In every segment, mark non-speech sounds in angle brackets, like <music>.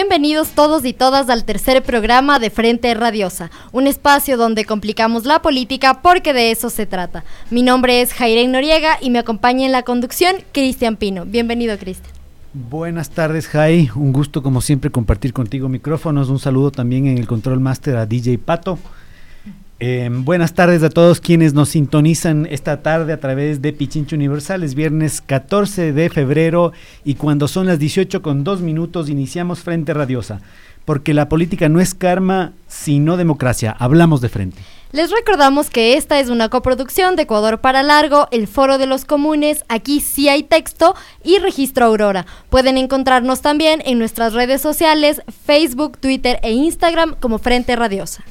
Bienvenidos todos y todas al tercer programa de Frente Radiosa, un espacio donde complicamos la política porque de eso se trata. Mi nombre es Jairén Noriega y me acompaña en la conducción Cristian Pino. Bienvenido, Cristian. Buenas tardes, Jai. Un gusto, como siempre, compartir contigo micrófonos. Un saludo también en el control master a DJ Pato. Eh, buenas tardes a todos quienes nos sintonizan esta tarde a través de Pichincho Universal. Es viernes 14 de febrero y cuando son las 18 con dos minutos iniciamos Frente Radiosa. Porque la política no es karma, sino democracia. Hablamos de frente. Les recordamos que esta es una coproducción de Ecuador para Largo, el Foro de los Comunes, aquí sí hay texto y Registro Aurora. Pueden encontrarnos también en nuestras redes sociales, Facebook, Twitter e Instagram como Frente Radiosa.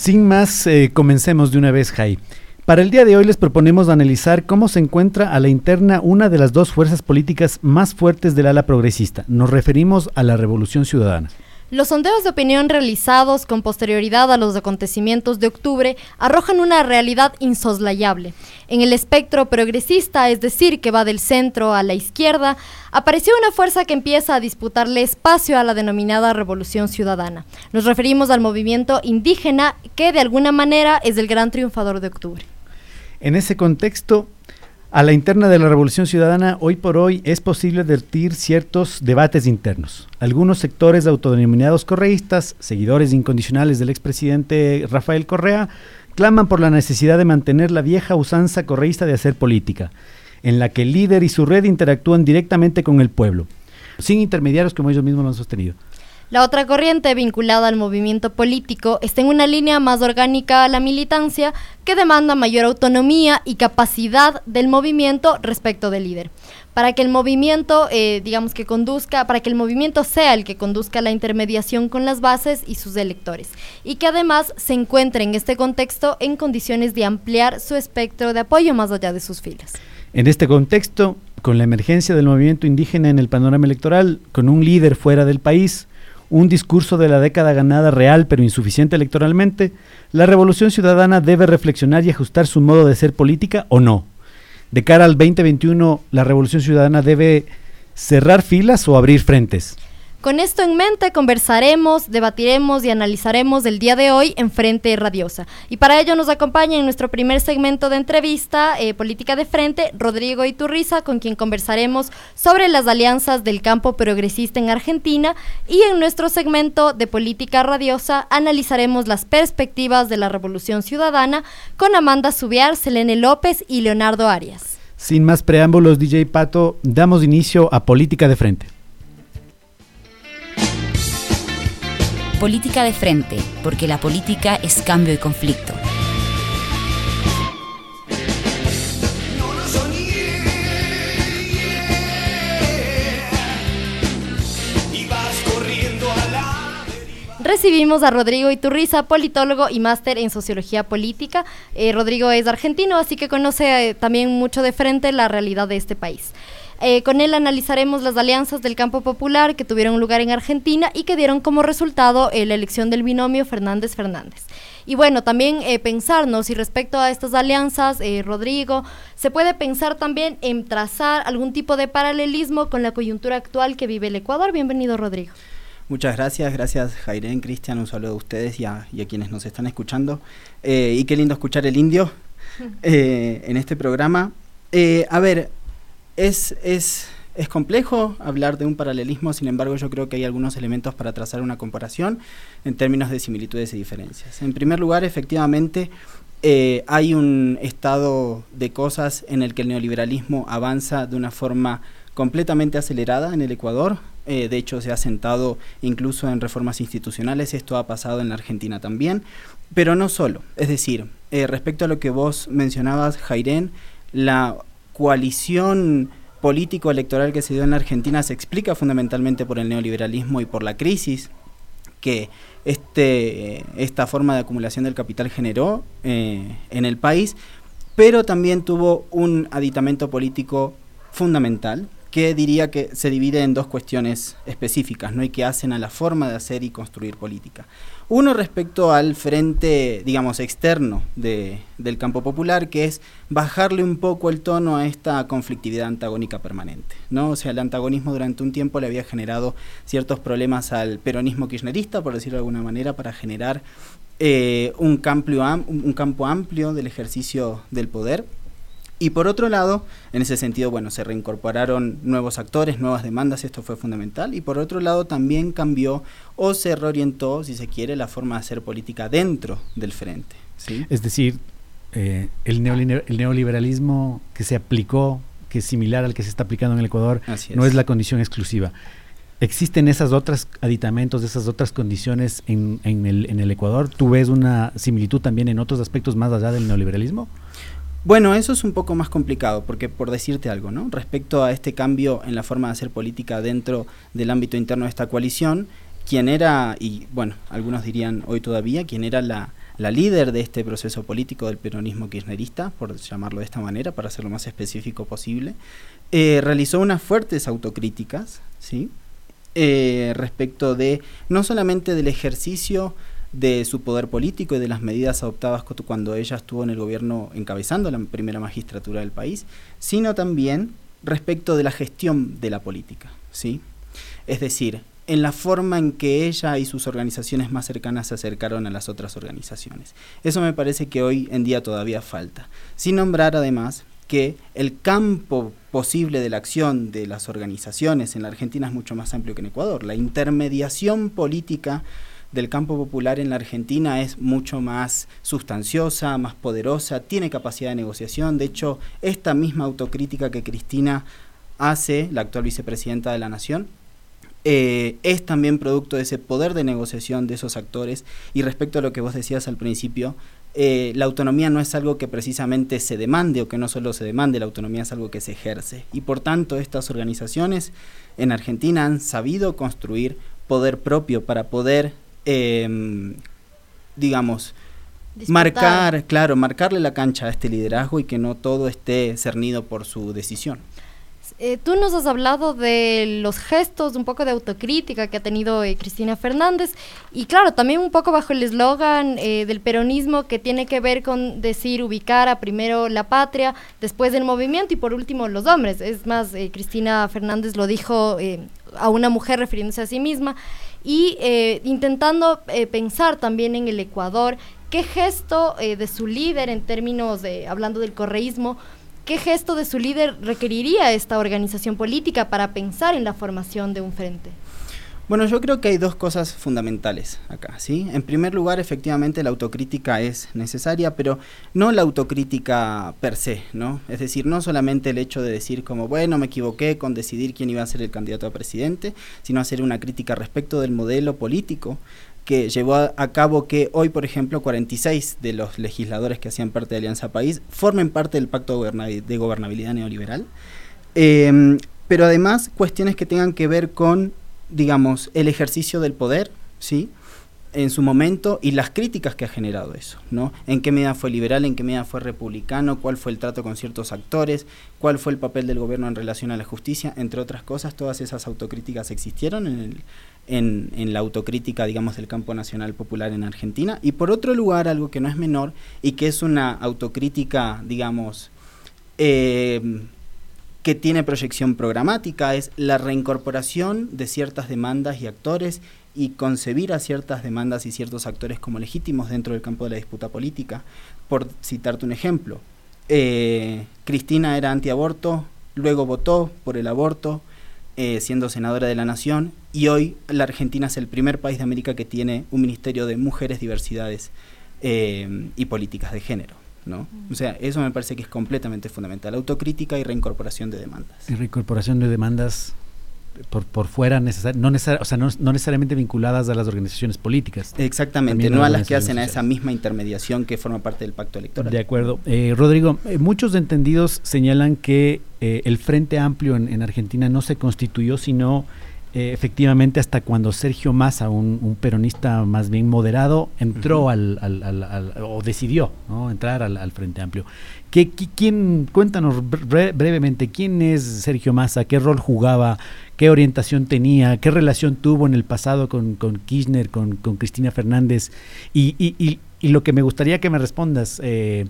Sin más, eh, comencemos de una vez, Jai. Para el día de hoy les proponemos analizar cómo se encuentra a la interna una de las dos fuerzas políticas más fuertes del ala progresista. Nos referimos a la Revolución Ciudadana. Los sondeos de opinión realizados con posterioridad a los acontecimientos de octubre arrojan una realidad insoslayable. En el espectro progresista, es decir, que va del centro a la izquierda, apareció una fuerza que empieza a disputarle espacio a la denominada Revolución Ciudadana. Nos referimos al movimiento indígena que de alguna manera es el gran triunfador de octubre. En ese contexto, a la interna de la Revolución Ciudadana, hoy por hoy es posible advertir ciertos debates internos. Algunos sectores autodenominados correístas, seguidores incondicionales del expresidente Rafael Correa, claman por la necesidad de mantener la vieja usanza correísta de hacer política, en la que el líder y su red interactúan directamente con el pueblo, sin intermediarios como ellos mismos lo han sostenido. La otra corriente vinculada al movimiento político está en una línea más orgánica a la militancia que demanda mayor autonomía y capacidad del movimiento respecto del líder. Para que el movimiento, eh, digamos que conduzca, para que el movimiento sea el que conduzca la intermediación con las bases y sus electores, y que además se encuentre en este contexto en condiciones de ampliar su espectro de apoyo más allá de sus filas. En este contexto, con la emergencia del movimiento indígena en el panorama electoral, con un líder fuera del país, un discurso de la década ganada real pero insuficiente electoralmente, la revolución ciudadana debe reflexionar y ajustar su modo de ser política o no. De cara al 2021, la revolución ciudadana debe cerrar filas o abrir frentes. Con esto en mente conversaremos, debatiremos y analizaremos el día de hoy en Frente Radiosa. Y para ello nos acompaña en nuestro primer segmento de entrevista, eh, Política de Frente, Rodrigo Iturriza, con quien conversaremos sobre las alianzas del campo progresista en Argentina. Y en nuestro segmento de Política Radiosa analizaremos las perspectivas de la Revolución Ciudadana con Amanda Subiar, Selene López y Leonardo Arias. Sin más preámbulos, DJ Pato, damos inicio a Política de Frente. Política de frente, porque la política es cambio y conflicto. Recibimos a Rodrigo Iturriza, politólogo y máster en sociología política. Eh, Rodrigo es argentino, así que conoce eh, también mucho de frente la realidad de este país. Eh, con él analizaremos las alianzas del campo popular que tuvieron lugar en Argentina y que dieron como resultado eh, la elección del binomio Fernández-Fernández. Y bueno, también eh, pensarnos, y respecto a estas alianzas, Rodrigo, se puede pensar también en trazar algún tipo de paralelismo con la coyuntura actual que vive el Ecuador. Bienvenido, Rodrigo. Muchas gracias, gracias Jairén, Cristian, un saludo a ustedes y a, quienes nos están escuchando. y qué lindo escuchar el indio <laughs> en este programa. a ver, es, es, es complejo hablar de un paralelismo, sin embargo yo creo que hay algunos elementos para trazar una comparación en términos de similitudes y diferencias. En primer lugar, efectivamente, eh, hay un estado de cosas en el que el neoliberalismo avanza de una forma completamente acelerada en el Ecuador. Eh, de hecho, se ha sentado incluso en reformas institucionales. Esto ha pasado en la Argentina también. Pero no solo. Es decir, eh, respecto a lo que vos mencionabas, Jairén, la coalición político-electoral que se dio en Argentina se explica fundamentalmente por el neoliberalismo y por la crisis que este, esta forma de acumulación del capital generó eh, en el país, pero también tuvo un aditamento político fundamental, que diría que se divide en dos cuestiones específicas, ¿no? y que hacen a la forma de hacer y construir política. Uno respecto al frente, digamos, externo de, del campo popular, que es bajarle un poco el tono a esta conflictividad antagónica permanente. ¿no? O sea, el antagonismo durante un tiempo le había generado ciertos problemas al peronismo kirchnerista, por decirlo de alguna manera, para generar eh, un, campo, un campo amplio del ejercicio del poder y por otro lado, en ese sentido, bueno, se reincorporaron nuevos actores, nuevas demandas, esto fue fundamental. Y por otro lado, también cambió o se reorientó, si se quiere, la forma de hacer política dentro del frente. ¿sí? Es decir, eh, el, neoliberalismo que se aplicó, que es similar al que se está aplicando en el Ecuador, no es la condición exclusiva. ¿Existen esas otras aditamentos, esas otras condiciones en, en, el, en el Ecuador? ¿Tú ves una similitud también en otros aspectos más allá del neoliberalismo? Bueno, eso es un poco más complicado, porque por decirte algo, ¿no? Respecto a este cambio en la forma de hacer política dentro del ámbito interno de esta coalición, quien era, y bueno, algunos dirían hoy todavía, quien era la, la líder de este proceso político del peronismo kirchnerista, por llamarlo de esta manera, para ser lo más específico posible, eh, realizó unas fuertes autocríticas, ¿sí? Eh, respecto de no solamente del ejercicio de su poder político y de las medidas adoptadas cuando ella estuvo en el gobierno encabezando la primera magistratura del país, sino también respecto de la gestión de la política, ¿sí? Es decir, en la forma en que ella y sus organizaciones más cercanas se acercaron a las otras organizaciones. Eso me parece que hoy en día todavía falta. Sin nombrar además que el campo posible de la acción de las organizaciones en la Argentina es mucho más amplio que en Ecuador. La intermediación política del campo popular en la Argentina es mucho más sustanciosa, más poderosa, tiene capacidad de negociación. De hecho, esta misma autocrítica que Cristina hace, la actual vicepresidenta de la Nación, eh, es también producto de ese poder de negociación de esos actores. Y respecto a lo que vos decías al principio, eh, la autonomía no es algo que precisamente se demande o que no solo se demande, la autonomía es algo que se ejerce. Y por tanto, estas organizaciones en Argentina han sabido construir poder propio para poder eh, digamos, marcar, claro, marcarle la cancha a este liderazgo y que no todo esté cernido por su decisión. Eh, tú nos has hablado de los gestos, un poco de autocrítica que ha tenido eh, Cristina Fernández y claro, también un poco bajo el eslogan eh, del peronismo que tiene que ver con decir ubicar a primero la patria, después el movimiento y por último los hombres. Es más, Cristina Fernández lo dijo a una mujer refiriéndose a sí misma y eh, intentando eh, pensar también en el Ecuador, qué gesto eh, de su líder en términos de, hablando del correísmo, qué gesto de su líder requeriría esta organización política para pensar en la formación de un frente. Bueno, yo creo que hay dos cosas fundamentales acá, ¿sí? En primer lugar, efectivamente, la autocrítica es necesaria, pero no la autocrítica per se, ¿no? Es decir, no solamente el hecho de decir como, bueno, me equivoqué con decidir quién iba a ser el candidato a presidente, sino hacer una crítica respecto del modelo político que llevó a, cabo que hoy, por ejemplo, 46 de los legisladores que hacían parte de Alianza País formen parte del pacto de gobernabilidad neoliberal. Em, pero además cuestiones que tengan que ver con digamos, el ejercicio del poder, ¿sí? en su momento y las críticas que ha generado eso, ¿no? En qué medida fue liberal, en qué medida fue republicano, cuál fue el trato con ciertos actores, cuál fue el papel del gobierno en relación a la justicia, entre otras cosas, todas esas autocríticas existieron en, el, en, la autocrítica, digamos, del campo nacional popular en Argentina. Y por otro lugar, algo que no es menor y que es una autocrítica, digamos, eh, que tiene proyección programática, es la reincorporación de ciertas demandas y actores y concebir a ciertas demandas y ciertos actores como legítimos dentro del campo de la disputa política. Por citarte un ejemplo, eh, Cristina era antiaborto, luego votó por el aborto, eh, siendo senadora de la Nación, y hoy la Argentina es el primer país de América que tiene un Ministerio de Mujeres, Diversidades eh, y Políticas de Género. ¿No? O sea, eso me parece que es completamente fundamental, autocrítica y reincorporación de demandas. Y reincorporación de demandas por, por fuera, necesar, no, o sea, no, necesariamente vinculadas a las organizaciones políticas. Exactamente, no a las que hacen a esa misma intermediación que forma parte del pacto electoral. De acuerdo. Eh, Rodrigo, eh, muchos entendidos señalan que eh, el Frente Amplio en, en, Argentina no se constituyó sino eh, efectivamente hasta cuando Sergio Massa, un, peronista más bien moderado, entró al, o decidió ¿no? entrar al, Frente Amplio. ¿Qué, quién, cuéntanos brevemente, ¿quién es Sergio Massa? ¿Qué rol jugaba? ¿Qué orientación tenía? ¿Qué relación tuvo en el pasado con, Kirchner, con, Cristina Fernández? Y, y, y, lo que me gustaría que me respondas, eh,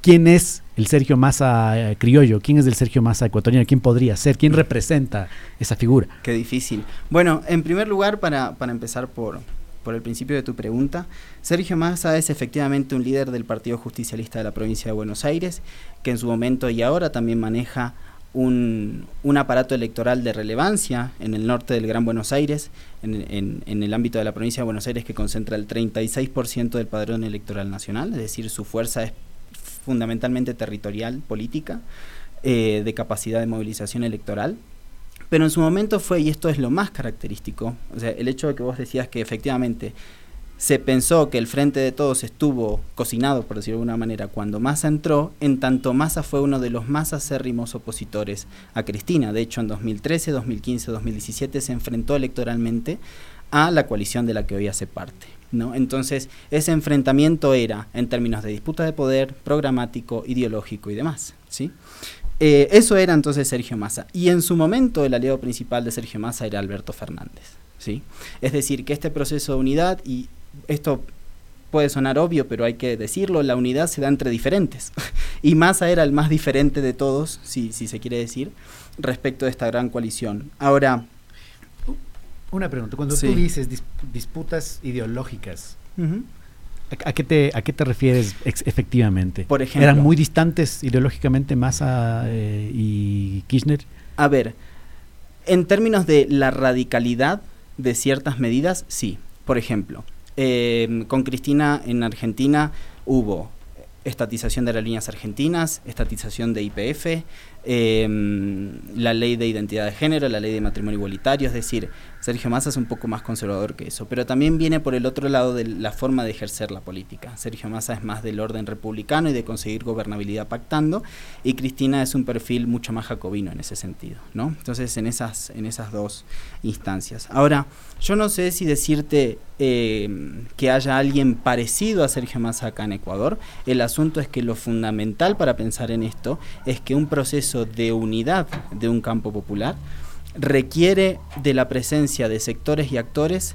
¿quién es el Sergio Massa eh, criollo? ¿Quién es el Sergio Massa ecuatoriano? ¿Quién podría ser? ¿Quién representa esa figura? Qué difícil. Bueno, en primer lugar, para, empezar por, por el principio de tu pregunta, Sergio Massa es efectivamente un líder del Partido Justicialista de la provincia de Buenos Aires, que en su momento y ahora también maneja un, aparato electoral de relevancia en el norte del Gran Buenos Aires, en, en, el ámbito de la provincia de Buenos Aires, que concentra el 36% del padrón electoral nacional, es decir, su fuerza es fundamentalmente territorial, política, eh, de capacidad de movilización electoral. Pero en su momento fue, y esto es lo más característico, o sea, el hecho de que vos decías que efectivamente se pensó que el Frente de Todos estuvo cocinado, por decirlo de alguna manera, cuando Massa entró, en tanto Massa fue uno de los más acérrimos opositores a Cristina. De hecho, en 2013, 2015, 2017 se enfrentó electoralmente a la coalición de la que hoy hace parte. ¿No? Entonces, ese enfrentamiento era en términos de disputa de poder, programático, ideológico y demás. ¿sí? Eh, eso era entonces Sergio Massa. Y en su momento el aliado principal de Sergio Massa era Alberto Fernández. ¿sí? Es decir, que este proceso de unidad, y esto puede sonar obvio, pero hay que decirlo, la unidad se da entre diferentes. <laughs> y Massa era el más diferente de todos, si, si se quiere decir, respecto de esta gran coalición. Ahora, una pregunta, cuando tú dices disputas ideológicas, ¿a, qué te, ¿a qué te refieres efectivamente? Por ejemplo, ¿Eran muy distantes ideológicamente Massa eh, y Kirchner? A ver, en términos de la radicalidad de ciertas medidas, sí. Por ejemplo, eh, con Cristina en Argentina hubo estatización de las líneas argentinas, estatización de IPF, eh, la ley de identidad de género, la ley de matrimonio igualitario, es decir, Sergio Massa es un poco más conservador que eso, pero también viene por el otro lado de la forma de ejercer la política. Sergio Massa es más del orden republicano y de conseguir gobernabilidad pactando, y Cristina es un perfil mucho más jacobino en ese sentido, ¿no? Entonces, en esas, en esas dos instancias. Ahora, yo no sé si decirte eh, que haya alguien parecido a Sergio Massa acá en Ecuador. El asunto es que lo fundamental para pensar en esto es que un proceso de unidad de un campo popular requiere de la presencia de sectores y actores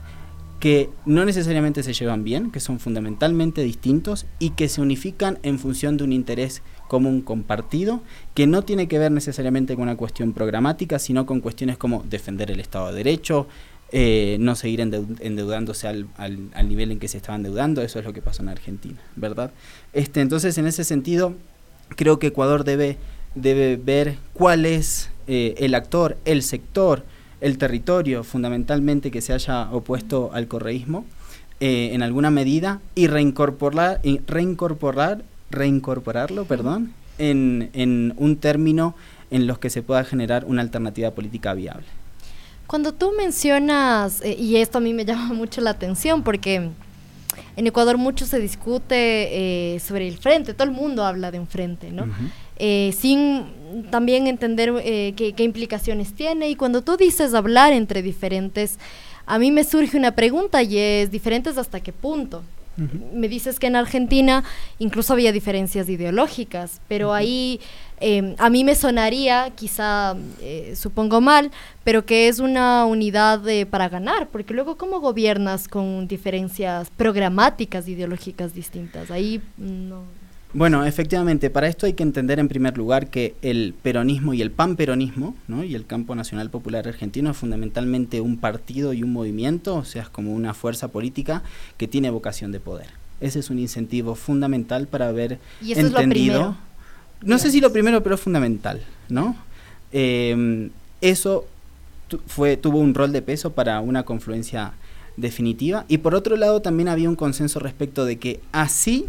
que no necesariamente se llevan bien, que son fundamentalmente distintos y que se unifican en función de un interés común compartido, que no tiene que ver necesariamente con una cuestión programática, sino con cuestiones como defender el Estado de Derecho, eh, no seguir endeudándose al, al, nivel en que se estaba endeudando, eso es lo que pasó en Argentina, ¿verdad? Este, entonces, en ese sentido, creo que Ecuador debe, debe ver cuál es eh, el actor, el sector, el territorio fundamentalmente que se haya opuesto al correísmo eh, en alguna medida y reincorporar, reincorporar reincorporarlo perdón, en, en un término en los que se pueda generar una alternativa política viable. Cuando tú mencionas, eh, y esto a mí me <laughs> llama mucho la atención porque en Ecuador mucho se discute sobre el frente, todo el mundo habla de un frente, ¿no? Eh, sin también entender eh, qué, implicaciones tiene. Y cuando tú dices hablar entre diferentes, a mí me surge una pregunta y es, ¿diferentes hasta qué punto? Me dices que en Argentina incluso había diferencias ideológicas, pero ahí em, a mí me sonaría, quizá eh, supongo mal, pero que es una unidad para ganar, porque luego ¿cómo gobiernas con diferencias programáticas ideológicas distintas? Ahí no, bueno, efectivamente, para esto hay que entender en primer lugar que el peronismo y el panperonismo, ¿no? y el Campo Nacional Popular Argentino es fundamentalmente un partido y un movimiento, o sea, es como una fuerza política que tiene vocación de poder. Ese es un incentivo fundamental para haber ¿Y eso entendido. Es lo no sé si lo primero, pero es fundamental, ¿no? Em, eso fue, tuvo un rol de peso para una confluencia definitiva. Y por otro lado, también había un consenso respecto de que así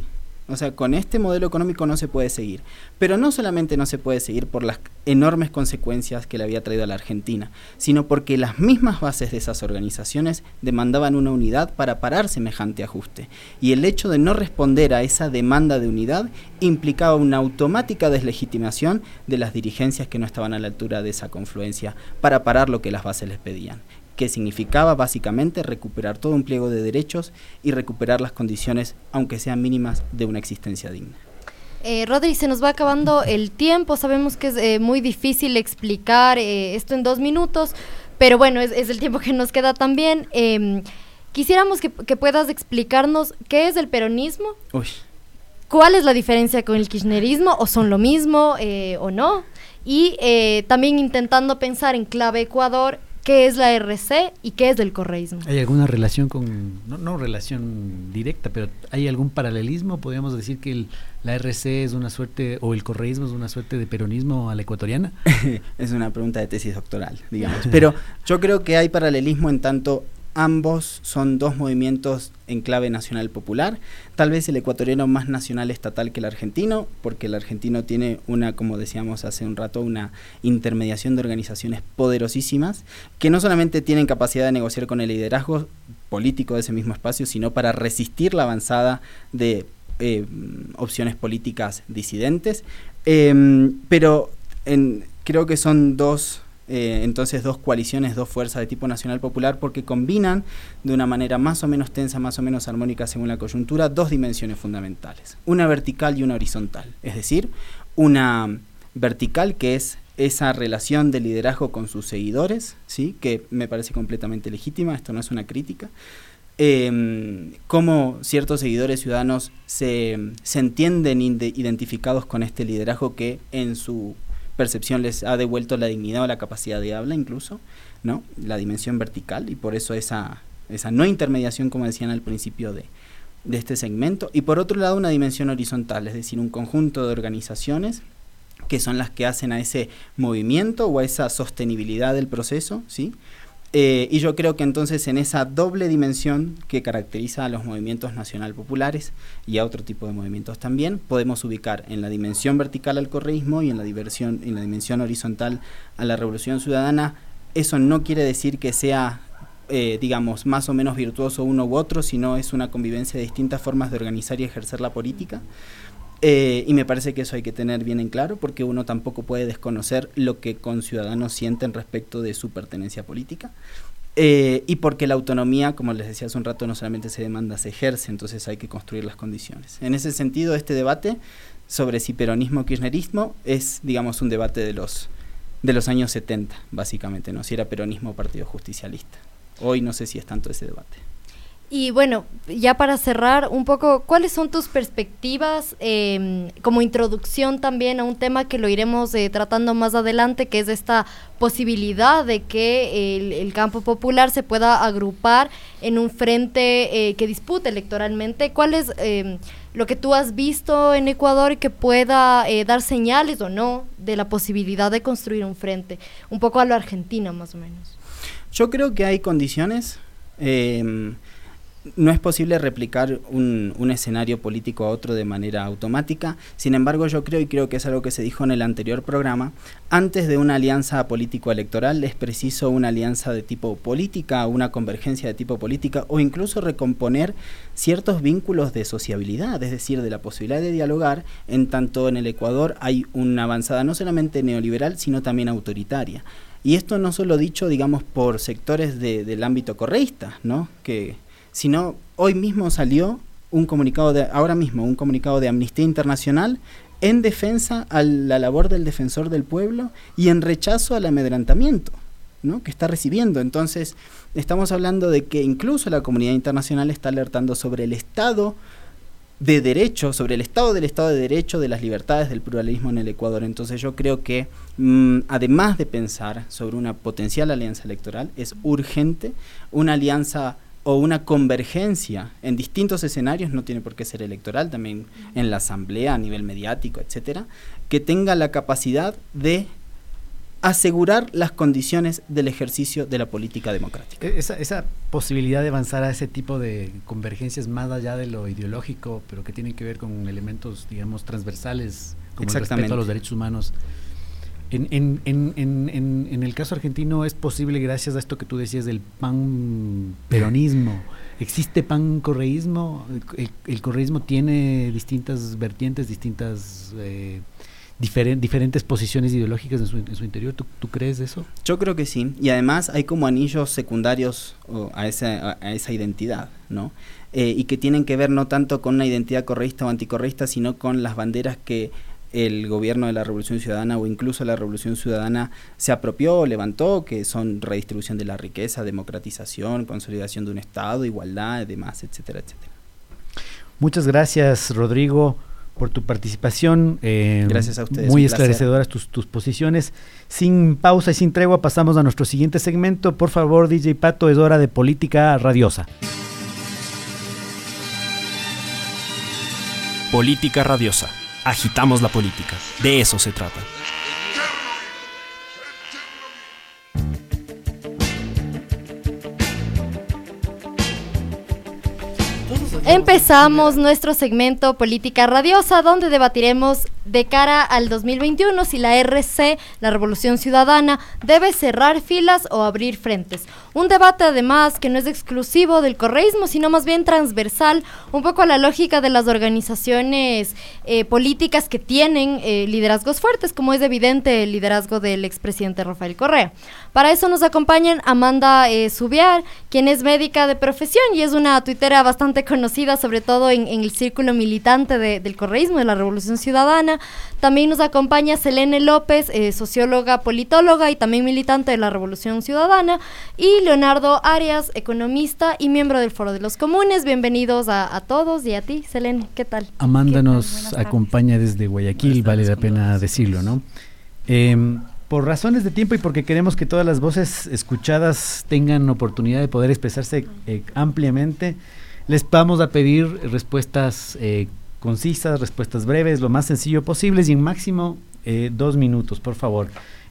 o sea, con este modelo económico no se puede seguir. Pero no solamente no se puede seguir por las enormes consecuencias que le había traído a la Argentina, sino porque las mismas bases de esas organizaciones demandaban una unidad para parar semejante ajuste. Y el hecho de no responder a esa demanda de unidad implicaba una automática deslegitimación de las dirigencias que no estaban a la altura de esa confluencia para parar lo que las bases les pedían que significaba básicamente recuperar todo un pliego de derechos y recuperar las condiciones, aunque sean mínimas, de una existencia digna. Eh, Rodri, se nos va acabando el tiempo, sabemos que es eh, muy difícil explicar eh, esto en dos minutos, pero bueno, es, el tiempo que nos queda también. Em, quisiéramos que, puedas explicarnos qué es el peronismo, cuál es la diferencia con el kirchnerismo, o son lo mismo o no, y también intentando pensar en clave Ecuador qué es la RC y qué es el correísmo. ¿Hay alguna relación con, no, no relación directa, pero hay algún paralelismo? Podríamos decir que el, la RC es una suerte, o el correísmo es una suerte de peronismo a la ecuatoriana. <laughs> es una pregunta de tesis doctoral, digamos. <laughs> pero yo creo que hay paralelismo en tanto Ambos son dos movimientos en clave nacional popular. Tal vez el ecuatoriano más nacional estatal que el argentino, porque el argentino tiene una, como decíamos hace un rato, una intermediación de organizaciones poderosísimas que no solamente tienen capacidad de negociar con el liderazgo político de ese mismo espacio, sino para resistir la avanzada de eh, opciones políticas disidentes. Em, pero creo que son dos eh, entonces dos coaliciones, dos fuerzas de tipo nacional popular, porque combinan de una manera más o menos tensa, más o menos armónica según la coyuntura, dos dimensiones fundamentales, una vertical y una horizontal, es decir, una vertical que es esa relación de liderazgo con sus seguidores, ¿sí? que me parece completamente legítima, esto no es una crítica, eh, cómo ciertos seguidores ciudadanos se, se entienden identificados con este liderazgo que en su percepción les ha devuelto la dignidad o la capacidad de habla incluso, ¿no? La dimensión vertical y por eso esa, esa no intermediación, como decían al principio de, de este segmento. Y por otro lado una dimensión horizontal, es decir, un conjunto de organizaciones que son las que hacen a ese movimiento o a esa sostenibilidad del proceso, ¿sí? Eh, y yo creo que entonces en esa doble dimensión que caracteriza a los movimientos nacional populares y a otro tipo de movimientos también, podemos ubicar en la dimensión vertical al correísmo y en la, diversión, en la dimensión horizontal a la revolución ciudadana. Eso no quiere decir que sea, eh, digamos, más o menos virtuoso uno u otro, sino es una convivencia de distintas formas de organizar y ejercer la política. Eh, y me parece que eso hay que tener bien en claro porque uno tampoco puede desconocer lo que con ciudadanos sienten respecto de su pertenencia política. Eh, y porque la autonomía, como les decía hace un rato, no solamente se demanda, se ejerce, entonces hay que construir las condiciones. En ese sentido, este debate sobre si peronismo o kirchnerismo es, digamos, un debate de los, de los años 70, básicamente, ¿no? Si era peronismo o partido justicialista. Hoy no sé si es tanto ese debate. Y bueno, ya para cerrar un poco, ¿cuáles son tus perspectivas em, como introducción también a un tema que lo iremos eh, tratando más adelante, que es esta posibilidad de que el, campo popular se pueda agrupar en un frente eh, que dispute electoralmente? ¿Cuál es em, lo que tú has visto en Ecuador que pueda eh, dar señales o no de la posibilidad de construir un frente? Un poco a lo Argentina más o menos. Yo creo que hay condiciones. Em, no es posible replicar un, escenario político a otro de manera automática. Sin embargo, yo creo, y creo que es algo que se dijo en el anterior programa, antes de una alianza político-electoral es preciso una alianza de tipo política, una convergencia de tipo política o incluso recomponer ciertos vínculos de sociabilidad, es decir, de la posibilidad de dialogar, en tanto en el Ecuador hay una avanzada no solamente neoliberal, sino también autoritaria. Y esto no solo dicho, digamos, por sectores de, del ámbito correísta, ¿no? Que, sino hoy mismo salió un comunicado de, ahora mismo, un comunicado de Amnistía Internacional en defensa a la labor del defensor del pueblo y en rechazo al amedrentamiento ¿no? que está recibiendo. Entonces, estamos hablando de que incluso la comunidad internacional está alertando sobre el estado de derecho, sobre el estado del estado de derecho, de las libertades, del pluralismo en el Ecuador. Entonces yo creo que mm, además de pensar sobre una potencial alianza electoral, es urgente una alianza o una convergencia en distintos escenarios, no tiene por qué ser electoral, también en la asamblea, a nivel mediático, etcétera, que tenga la capacidad de asegurar las condiciones del ejercicio de la política democrática. E-, esa, esa, posibilidad de avanzar a ese tipo de convergencias más allá de lo ideológico, pero que tienen que ver con elementos, digamos, transversales, como el respeto a los derechos humanos, en, en, en, en, el caso argentino es posible gracias a esto que tú decías del pan peronismo. ¿Existe pan correísmo? El, correísmo tiene distintas vertientes, distintas, eh, diferentes posiciones ideológicas en su, interior. ¿Tú, ¿Tú, crees eso? Yo creo que sí. Y además hay como anillos secundarios a, esa, a esa identidad, ¿no? Eh, y que tienen que ver no tanto con una identidad correísta o anticorreísta, sino con las banderas que el gobierno de la Revolución Ciudadana o incluso la Revolución Ciudadana se apropió o levantó, que son redistribución de la riqueza, democratización, consolidación de un Estado, igualdad, demás, etcétera, etcétera. Muchas gracias, Rodrigo por tu participación. Eh, Gracias a ustedes. Muy esclarecedoras tus, tus posiciones. Sin pausa y sin tregua pasamos a nuestro siguiente segmento. Por favor, DJ Pato, es hora de política radiosa. Política radiosa. Agitamos la política. De eso se trata. Empezamos nuestro segmento Política Radiosa, donde debatiremos de cara al 2021 si la RC, la Revolución Ciudadana, debe cerrar filas o abrir frentes. Un debate además que no es exclusivo del correísmo, sino más bien transversal, un poco a la lógica de las organizaciones eh, políticas que tienen eh, liderazgos fuertes, como es evidente el liderazgo del expresidente Rafael Correa. Para eso nos acompañan Amanda eh, Subiar, quien es médica de profesión y es una tuitera bastante conocida, sobre todo en, el círculo militante del correísmo, de la Revolución Ciudadana. También nos acompaña Selene López, socióloga, politóloga y también militante de la Revolución Ciudadana. Y Leonardo Arias, economista y miembro del Foro de los Comunes. Bienvenidos a, todos y a ti, Selene, ¿qué tal? Amanda nos acompaña desde Guayaquil, vale la pena decirlo, ¿no? Em, por razones de tiempo y porque queremos que todas las voces escuchadas tengan oportunidad de poder expresarse eh, ampliamente, les vamos a pedir respuestas eh, concisas, respuestas breves, lo más sencillo posible y en máximo eh, dos minutos, por favor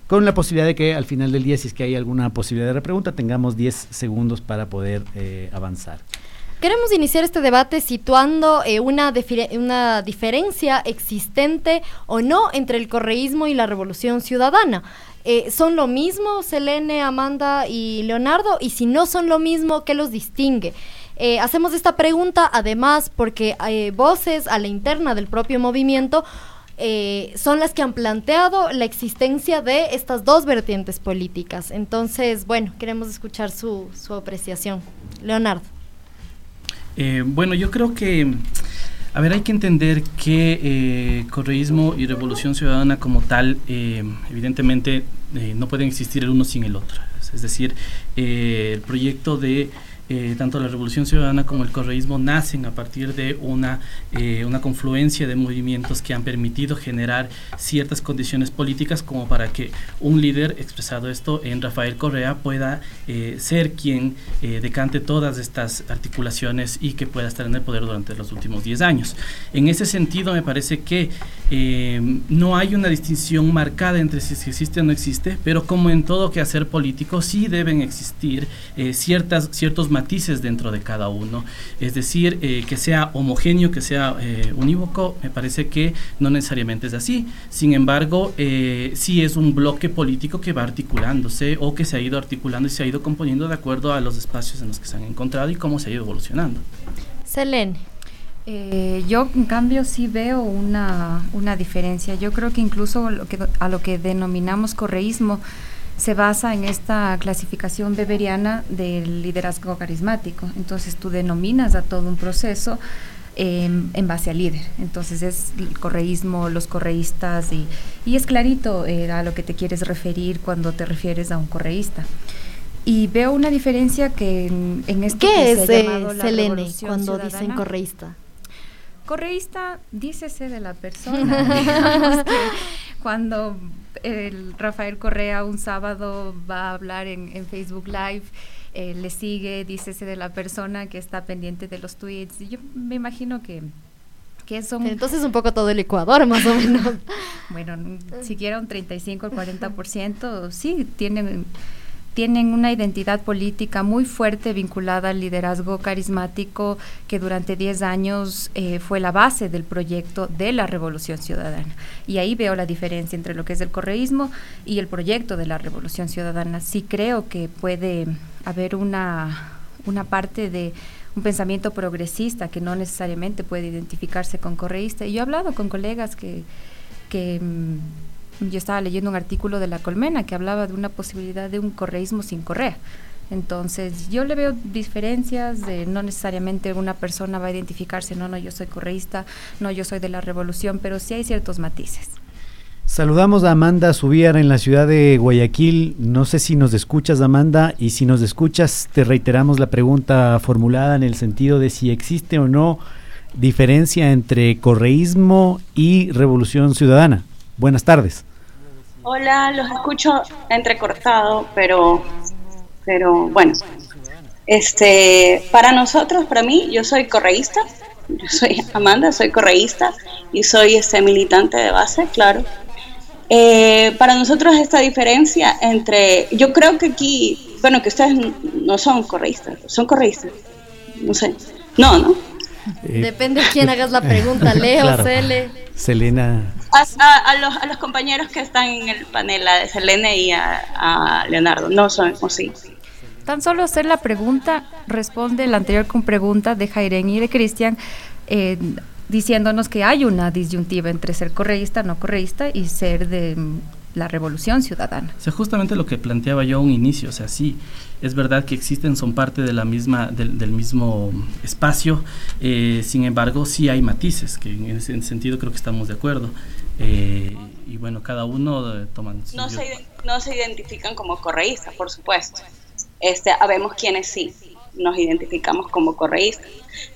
con la posibilidad de que al final del día, si es que hay alguna posibilidad de repregunta, tengamos 10 segundos para poder eh, avanzar. Queremos iniciar este debate situando eh, una, una diferencia existente o no entre el correísmo y la revolución ciudadana. Eh, ¿Son lo mismo, Selene, Amanda y Leonardo? Y si no son lo mismo, ¿qué los distingue? hacemos esta pregunta además porque hay voces a la interna del propio movimiento eh, son las que han planteado la existencia de estas dos vertientes políticas. Entonces, bueno, queremos escuchar su, apreciación. Leonardo. Eh, bueno, yo creo que, a ver, hay que entender que eh, correísmo y revolución ciudadana como tal, evidentemente, no pueden existir el uno sin el otro. Es decir, el proyecto de eh, tanto la Revolución Ciudadana como el correísmo nacen a partir de una, eh, una confluencia de movimientos que han permitido generar ciertas condiciones políticas como para que un líder, expresado esto en Rafael Correa, pueda eh, ser quien decante todas estas articulaciones y que pueda estar en el poder durante los últimos 10 años. En ese sentido, me parece que no hay una distinción marcada entre si existe o no existe, pero como en todo quehacer político, sí deben existir ciertas, ciertos matices dentro de cada uno. Es decir, eh, que sea homogéneo, que sea eh, unívoco, me parece que no necesariamente es así. Sin embargo, eh, sí es un bloque político que va articulándose o que se ha ido articulando y se ha ido componiendo de acuerdo a los espacios en los que se han encontrado y cómo se ha ido evolucionando. Selene. yo en cambio sí veo una, una diferencia. Yo creo que incluso lo que, a lo que denominamos correísmo, se basa en esta clasificación beberiana del liderazgo carismático. Entonces tú denominas a todo un proceso em, en base al líder. Entonces es el correísmo, los correístas y, y es clarito eh, a lo que te quieres referir cuando te refieres a un correísta. Y veo una diferencia que en, en esto ¿Qué que es se ha Selene cuando dicen correísta? Correísta, dícese de la persona. <laughs> cuando el Rafael Correa un sábado va a hablar en, Facebook Live, eh, le sigue, dícese de la persona que está pendiente de los tweets. Yo me imagino que que son... Entonces un poco todo el Ecuador, más o menos. <laughs> bueno, siquiera un 35 o 40%, sí, tienen tienen una identidad política muy fuerte vinculada al liderazgo carismático que durante 10 años eh, fue la base del proyecto de la Revolución Ciudadana. Y ahí veo la diferencia entre lo que es el correísmo y el proyecto de la Revolución Ciudadana. Sí creo que puede haber una, una parte de un pensamiento progresista que no necesariamente puede identificarse con correísta. Y yo he hablado con colegas que que mm, yo estaba leyendo un artículo de La Colmena que hablaba de una posibilidad de un correísmo sin Correa. Entonces, yo le veo diferencias de no necesariamente una persona va a identificarse, no, no, yo soy correísta, no, yo soy de la revolución, pero sí hay ciertos matices. Saludamos a Amanda Subiar en la ciudad de Guayaquil. No sé si nos escuchas, Amanda, y si nos escuchas, te reiteramos la pregunta formulada en el sentido de si existe o no diferencia entre correísmo y revolución ciudadana. Buenas tardes. Hola, los escucho entrecortado, pero, pero bueno. Este, para nosotros, para mí, yo soy correísta, yo soy Amanda, soy correísta y soy este militante de base, claro. Eh, para nosotros esta diferencia entre, yo creo que aquí, bueno, que ustedes no son correístas, son correístas, no sé, no, ¿no? Eh, Depende de quién hagas la pregunta, <laughs> Leo, Cele. Selena. A, los, a, los, compañeros que están en el panel, a Selene y a, Leonardo, no son sí. Tan solo hacer la pregunta, responde la anterior con pregunta de Jairen y de Cristian, eh, diciéndonos que hay una disyuntiva entre ser correísta, no correísta y ser de la revolución ciudadana. O sea, justamente lo que planteaba yo a un inicio, o sea, sí, es verdad que existen, son parte de la misma, del, mismo espacio, eh, sin embargo, sí hay matices, que en ese sentido creo que estamos de acuerdo. Eh, y bueno, cada uno eh, toma... No se, no se identifican como correístas, por supuesto. Este, habemos quienes sí nos identificamos como correístas.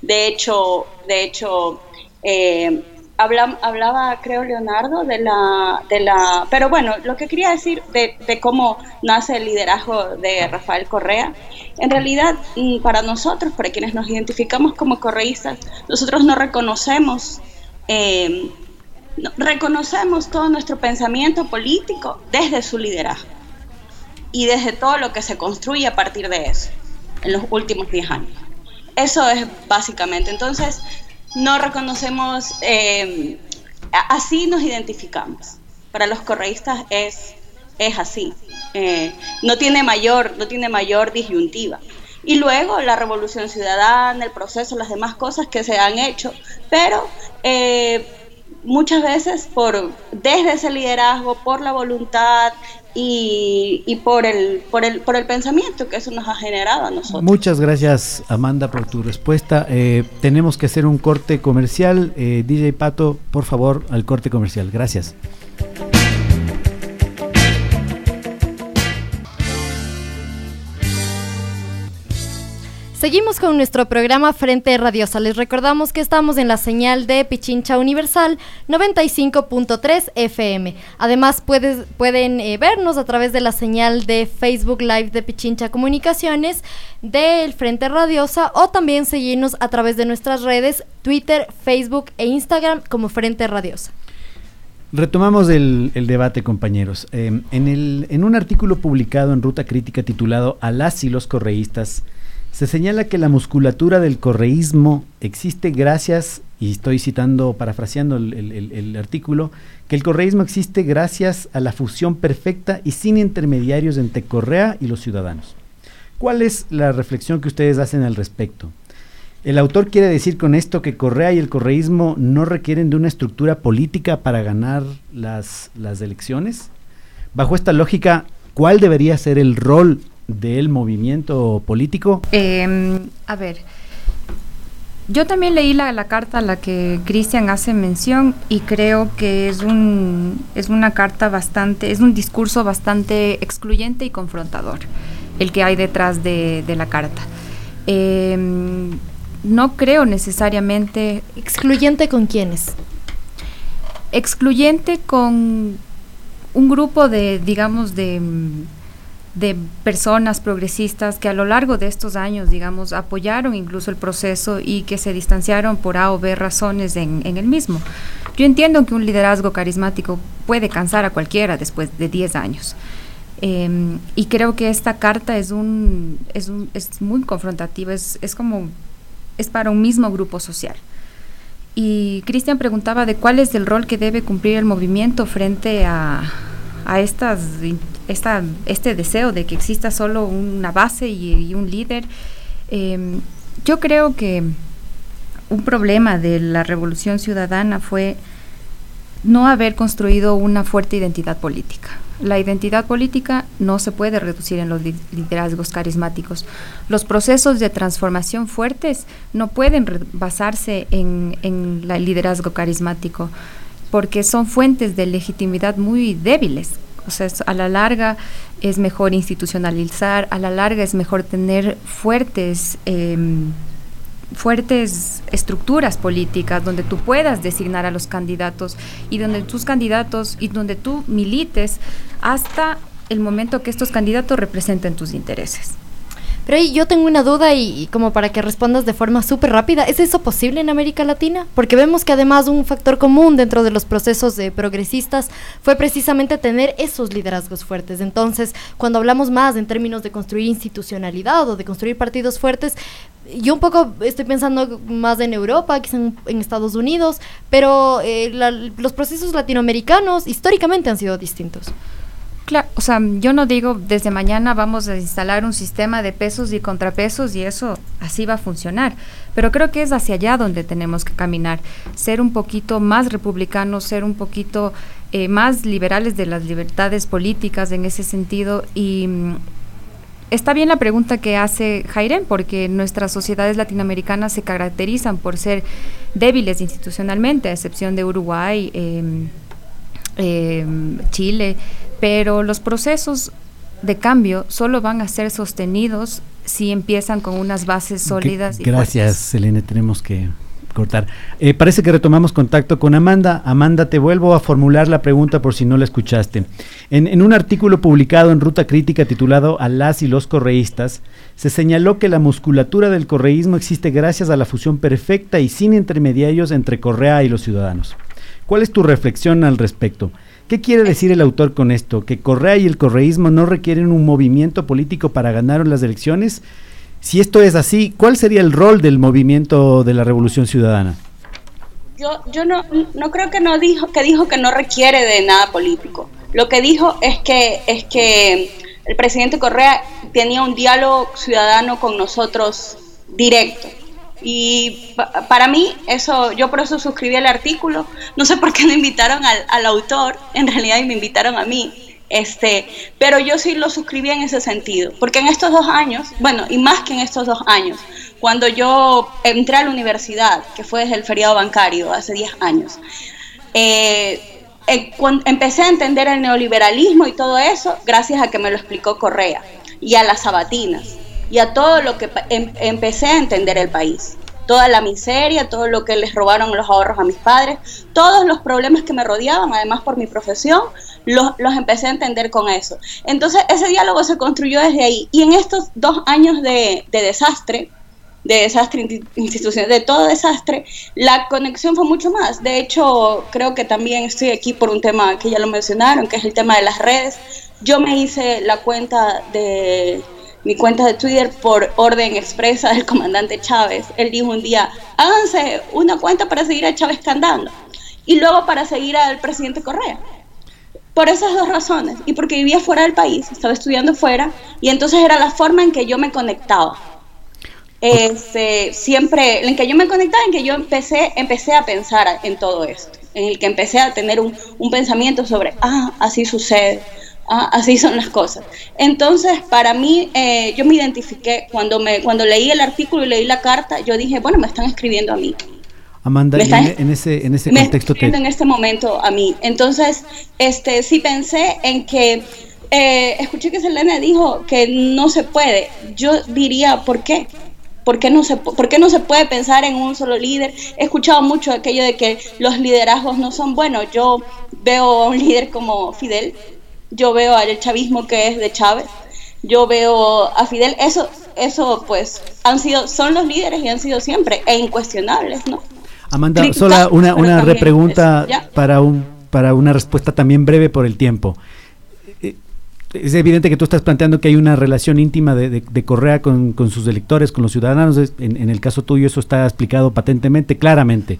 De hecho, de hecho eh, hablaba, creo, Leonardo, de la, de la... Pero bueno, lo que quería decir de, cómo nace el liderazgo de Rafael Correa, en realidad, mm, para nosotros, para quienes nos identificamos como correístas, nosotros no reconocemos... Eh, reconocemos todo nuestro pensamiento político desde su liderazgo y desde todo lo que se construye a partir de eso en los últimos 10 años. Eso es básicamente. Entonces, no reconocemos, eh, así nos identificamos. Para los correístas es, es así. Eh, no, tiene mayor, no tiene mayor disyuntiva. Y luego la revolución ciudadana, el proceso, las demás cosas que se han hecho, pero eh, muchas veces por desde ese liderazgo, por la voluntad y, por, el, por, el, por el pensamiento que eso nos ha generado a nosotros. Muchas gracias Amanda por tu respuesta. Eh, tenemos que hacer un corte comercial. Eh, DJ Pato, por favor, al corte comercial. Gracias. Seguimos con nuestro programa Frente Radiosa. Les recordamos que estamos en la señal de Pichincha Universal 95.3 FM. Además pueden eh, vernos a través de la señal de Facebook Live de Pichincha Comunicaciones del Frente Radiosa o también seguirnos a través de nuestras redes Twitter, Facebook e Instagram como Frente Radiosa. Retomamos el, debate, compañeros. Eh, en, el, en un artículo publicado en Ruta Crítica titulado A y los correístas, se señala que la musculatura del correísmo existe gracias, y estoy citando, parafraseando el, artículo, que el correísmo existe gracias a la fusión perfecta y sin intermediarios entre Correa y los ciudadanos. ¿Cuál es la reflexión que ustedes hacen al respecto? El autor quiere decir con esto que Correa y el correísmo no requieren de una estructura política para ganar las, las elecciones. Bajo esta lógica, ¿cuál debería ser el rol del movimiento político? Em, a ver, yo también leí la, la carta a la que Cristian hace mención y creo que es, un, es una carta bastante, es un discurso bastante excluyente y confrontador el que hay detrás de, la carta. Em, no creo necesariamente... ¿Excluyente con quiénes? Excluyente con un grupo de, digamos, de de personas progresistas que a lo largo de estos años, digamos, apoyaron incluso el proceso y que se distanciaron por A o B razones en, el mismo. Yo entiendo que un liderazgo carismático puede cansar a cualquiera después de 10 años. Em, y creo que esta carta es, un, es, un, es muy confrontativa, es, es como, es para un mismo grupo social. Y Cristian preguntaba de cuál es el rol que debe cumplir el movimiento frente a, a esta, este deseo de que exista solo una base y, un líder. Em, yo creo que un problema de la revolución ciudadana fue no haber construido una fuerte identidad política. La identidad política no se puede reducir en los liderazgos carismáticos. Los procesos de transformación fuertes no pueden basarse en el liderazgo carismático porque son fuentes de legitimidad muy débiles. O sea, a la larga es mejor institucionalizar, a la larga es mejor tener fuertes... Em, fuertes estructuras políticas donde tú puedas designar a los candidatos y donde tus candidatos y donde tú milites hasta el momento que estos candidatos representen tus intereses. Pero ahí yo tengo una duda y, como para que respondas de forma súper rápida, ¿es eso posible en América Latina? Porque vemos que además un factor común dentro de los procesos de progresistas fue precisamente tener esos liderazgos fuertes. Entonces, cuando hablamos más en términos de construir institucionalidad o de construir partidos fuertes, yo un poco estoy pensando más en Europa, quizá en, Estados Unidos, pero eh, los procesos latinoamericanos históricamente han sido distintos. Claro, o sea, yo no digo desde mañana vamos a instalar un sistema de pesos y contrapesos y eso así va a funcionar, pero creo que es hacia allá donde tenemos que caminar, ser un poquito más republicanos, ser un poquito eh, más liberales de las libertades políticas en ese sentido. Y mm, está bien la pregunta que hace Jairen, porque nuestras sociedades latinoamericanas se caracterizan por ser débiles institucionalmente, a excepción de Uruguay, em, em, Chile pero los procesos de cambio solo van a ser sostenidos si empiezan con unas bases sólidas. gracias, Selene, tenemos que cortar. Eh, parece que retomamos contacto con Amanda. Amanda, te vuelvo a formular la pregunta por si no la escuchaste. En, en, un artículo publicado en Ruta Crítica titulado A las y los correístas, se señaló que la musculatura del correísmo existe gracias a la fusión perfecta y sin intermediarios entre Correa y los ciudadanos. ¿Cuál es tu reflexión al respecto? ¿Qué quiere decir el autor con esto? ¿Que Correa y el correísmo no requieren un movimiento político para ganar las elecciones? Si esto es así, ¿cuál sería el rol del movimiento de la Revolución Ciudadana? Yo, yo no, no creo que no dijo que dijo que no requiere de nada político. Lo que dijo es que es que el presidente Correa tenía un diálogo ciudadano con nosotros directo y para mí, eso, yo por eso suscribí el artículo. No sé por qué no invitaron al, al, autor, en realidad me invitaron a mí. Este, pero yo sí lo suscribí en ese sentido, porque en estos dos años, bueno, y más que en estos dos años, cuando yo entré a la universidad, que fue desde el feriado bancario, hace 10 años, eh, empecé a entender el neoliberalismo y todo eso gracias a que me lo explicó Correa y a las sabatinas y a todo lo que em, empecé a entender el país. Toda la miseria, todo lo que les robaron los ahorros a mis padres, todos los problemas que me rodeaban, además por mi profesión, los, los empecé a entender con eso. Entonces ese diálogo se construyó desde ahí. Y en estos dos años de, de desastre, de desastre institucional, de todo desastre, la conexión fue mucho más. De hecho, creo que también estoy aquí por un tema que ya lo mencionaron, que es el tema de las redes. Yo me hice la cuenta de mi cuenta de Twitter por orden expresa del comandante Chávez. Él dijo un día, háganse una cuenta para seguir a Chávez cantando y luego para seguir al presidente Correa. Por esas dos razones, y porque vivía fuera del país, estaba estudiando fuera, y entonces era la forma en que yo me conectaba. Este, siempre, en que yo me conectaba, en que yo empecé, empecé a pensar en todo esto, en el que empecé a tener un, un pensamiento sobre, ah, así sucede, Ah, así son las cosas. Entonces, para mí, eh, yo me identifiqué cuando me cuando leí el artículo y leí la carta, yo dije, bueno, me están escribiendo a mí. Amanda, en, ese en ese me contexto te... en este momento a mí. Entonces, este sí pensé en que eh, escuché que Selena dijo que no se puede. Yo diría, ¿por qué? ¿Por qué, no se, ¿Por qué no se puede pensar en un solo líder? He escuchado mucho aquello de que los liderazgos no son buenos. Yo veo a un líder como Fidel, yo veo al chavismo que es de Chávez, yo veo a Fidel, eso, eso pues han sido, son los líderes y han sido siempre, e incuestionables, ¿no? Amanda, solo una, una repregunta para, un, para una respuesta también breve por el tiempo. Eh, es evidente que tú estás planteando que hay una relación íntima de, de, Correa con, con, sus electores, con los ciudadanos. En, en, el caso tuyo eso está explicado patentemente, claramente.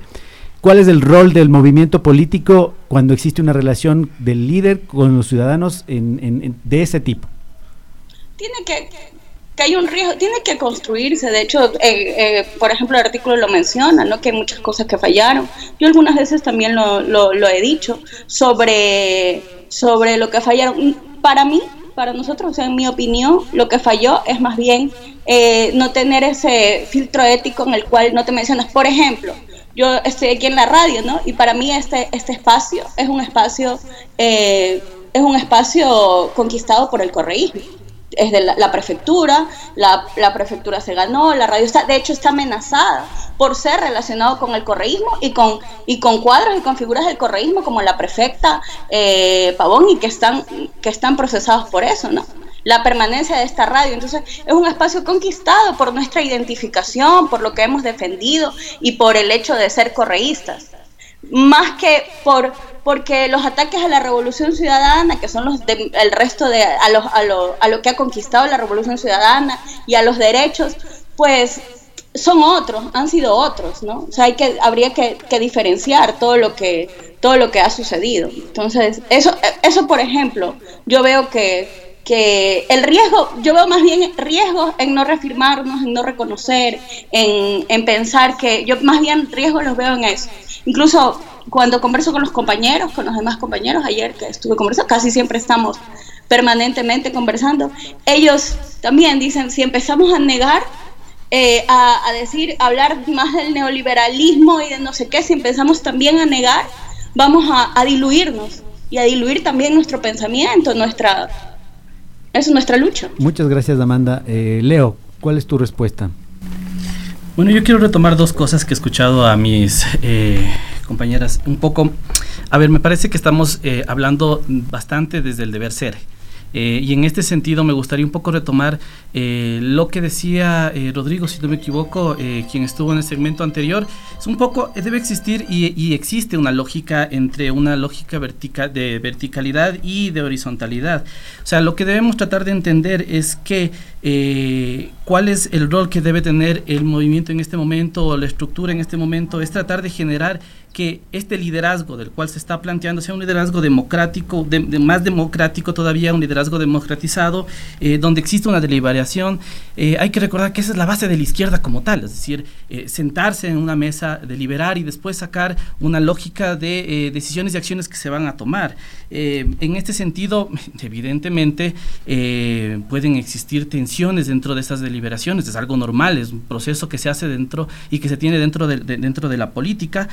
¿Cuál es el rol del movimiento político cuando existe una relación del líder con los ciudadanos de ese tipo? Tiene que, que hay un riesgo, tiene que construirse, de hecho, eh, eh, por ejemplo, el artículo lo menciona, ¿no? que hay muchas cosas que fallaron. Yo algunas veces también lo, he dicho sobre, sobre lo que fallaron. Para mí, para nosotros, en mi opinión, lo que falló es más bien eh, no tener ese filtro ético en el cual no te mencionas. Por ejemplo, yo estoy aquí en la radio, ¿no? Y para mí este, este espacio es un espacio, es un espacio conquistado por el correísmo es de la, prefectura, la, prefectura se ganó, la radio está, de hecho está amenazada por ser relacionado con el correísmo y con, y con cuadros y con figuras del correísmo como la prefecta eh, Pavón y que están, que están procesados por eso, ¿no? La permanencia de esta radio. Entonces, es un espacio conquistado por nuestra identificación, por lo que hemos defendido y por el hecho de ser correístas. Más que por porque los ataques a la revolución ciudadana, que son los del resto de, a, a, lo, a lo que ha conquistado la revolución ciudadana y a los derechos, pues son otros, han sido otros, ¿no? O sea, hay que, habría que, diferenciar todo lo que, todo lo que ha sucedido. Entonces, eso, eso por ejemplo, yo veo que, que el riesgo, yo veo más bien riesgos en no reafirmarnos, en no reconocer, en, en pensar que, yo más bien riesgos los veo en eso. Incluso cuando converso con los compañeros, con los demás compañeros, ayer que estuve conversando, casi siempre estamos permanentemente conversando, ellos también dicen, si empezamos a negar, eh, a, decir, a hablar más del neoliberalismo y de no sé qué, si empezamos también a negar, vamos a, diluirnos y a diluir también nuestro pensamiento, nuestra... Es nuestra lucha. Muchas gracias, Amanda. Eh, Leo, ¿cuál es tu respuesta? Bueno, yo quiero retomar dos cosas que he escuchado a mis eh, compañeras. Un poco, a ver, me parece que estamos eh, hablando bastante desde el deber ser. Eh, y en este sentido me gustaría un poco retomar eh, lo que decía eh, Rodrigo, si no me equivoco, quien estuvo en el segmento anterior. Es un poco, debe existir y, existe una lógica entre una lógica vertica, de verticalidad y de horizontalidad. O sea, lo que debemos tratar de entender es que cuál es el rol que debe tener el movimiento en este momento o la estructura en este momento, es tratar de generar que este liderazgo del cual se está planteando sea un liderazgo democrático, de, más democrático todavía, un liderazgo democratizado, eh, donde existe una deliberación. Eh, hay que recordar que esa es la base de la izquierda como tal, es decir, eh, sentarse en una mesa, deliberar y después sacar una lógica de decisiones y acciones que se van a tomar. en este sentido, <laughs> evidentemente, pueden existir tensiones dentro de estas deliberaciones, es algo normal, es un proceso que se hace dentro y que se tiene dentro de, dentro de la política.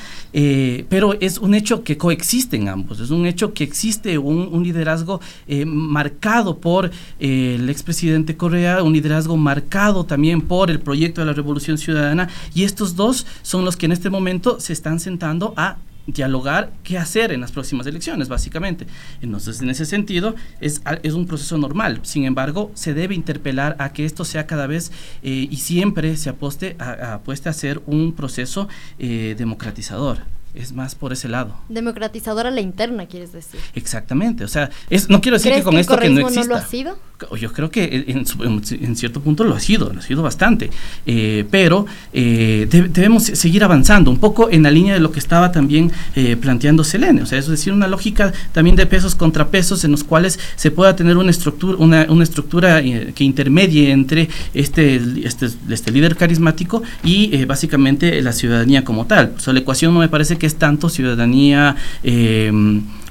Pero es un hecho que coexisten ambos, es un hecho que existe un, liderazgo eh, marcado por eh, el expresidente Correa, un liderazgo marcado también por el proyecto de la Revolución Ciudadana, y estos dos son los que en este momento se están sentando a dialogar qué hacer en las próximas elecciones, básicamente. Entonces, en ese sentido, es, es un proceso normal. Sin embargo, se debe interpelar a que esto sea cada vez y siempre se aposte a, apueste a ser un proceso democratizadar es más por ese lado. Democratizadora la interna, quieres decir. Exactamente, o sea, es, no quiero decir que con esto que no exista. no lo ha sido? Yo creo que en, cierto punto lo ha sido, lo ha sido bastante, eh, pero eh, debemos seguir avanzando un poco en la línea de lo que estaba también eh, planteando Selene, o sea, es decir, una lógica también de pesos contra pesos en los cuales se pueda tener una estructura, una, una estructura que intermedie entre este, este, este líder carismático y básicamente la ciudadanía como tal. O sea, la ecuación no me parece que es tanto ciudadanía, eh,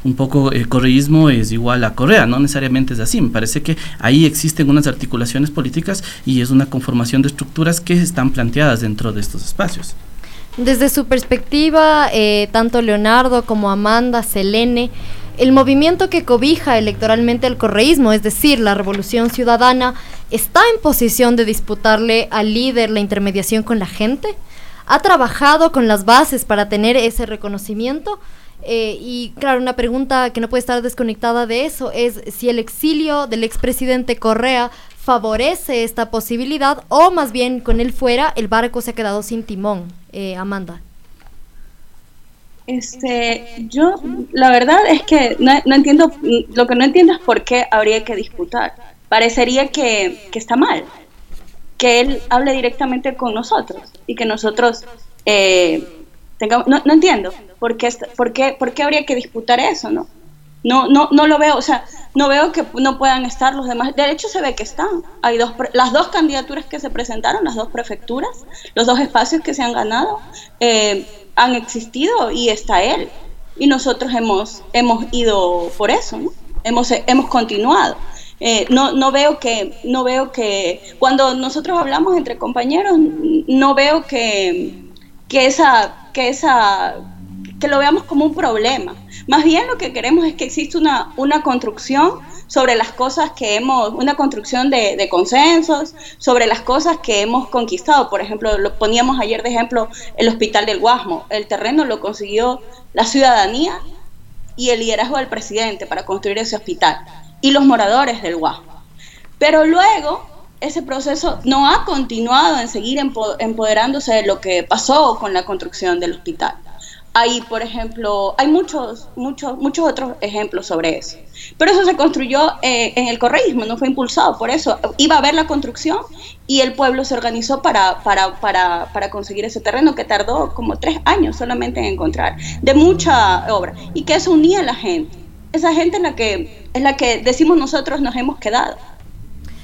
un poco el correísmo es igual a Correa, no necesariamente es así, me parece que ahí existen unas articulaciones políticas y es una conformación de estructuras que están planteadas dentro de estos espacios. Desde su perspectiva, eh, tanto Leonardo como Amanda, Selene, el movimiento que cobija electoralmente el correísmo, es decir, la revolución ciudadana, ¿está en posición de disputarle al líder la intermediación con la gente? ha trabajado con las bases para tener ese reconocimiento. Eh, y claro, una pregunta que no puede estar desconectada de eso es si el exilio del expresidente Correa favorece esta posibilidad o más bien con él fuera el barco se ha quedado sin timón. Eh, Amanda. Este, yo la verdad es que no, entiendo, lo que no entiendo es por qué habría que disputar. Parecería que, que está mal que él hable directamente con nosotros y que nosotros eh, no, entiendo por qué, por, qué, por qué habría que disputar eso, ¿no? No, no, no lo veo, o sea, no veo que no puedan estar los demás. De hecho, se ve que están. Hay dos, las dos candidaturas que se presentaron, las dos prefecturas, los dos espacios que se han ganado, eh, han existido y está él. Y nosotros hemos, hemos ido por eso, ¿no? hemos, hemos continuado. Eh, no, no veo que, no veo que, cuando nosotros hablamos entre compañeros, no veo que, que esa, que esa, que lo veamos como un problema. Más bien lo que queremos es que exista una, una construcción sobre las cosas que hemos, una construcción de, consensos, sobre las cosas que hemos conquistado. Por ejemplo, lo poníamos ayer de ejemplo el Hospital del Guasmo. El terreno lo consiguió la ciudadanía y el liderazgo del presidente para construir ese hospital y los moradores del Guasmo. Pero luego ese proceso no ha continuado en seguir empoderándose de lo que pasó con la construcción del hospital. Hay, por ejemplo, hay muchos, muchos, muchos otros ejemplos sobre eso. Pero eso se construyó eh, en el correísmo, no fue impulsado por eso. Iba a haber la construcción y el pueblo se organizó para, para, para, para conseguir ese terreno que tardó como tres años solamente en encontrar, de mucha obra, y que eso unía a la gente. Esa gente es la que, es la que decimos nosotros nos hemos quedado,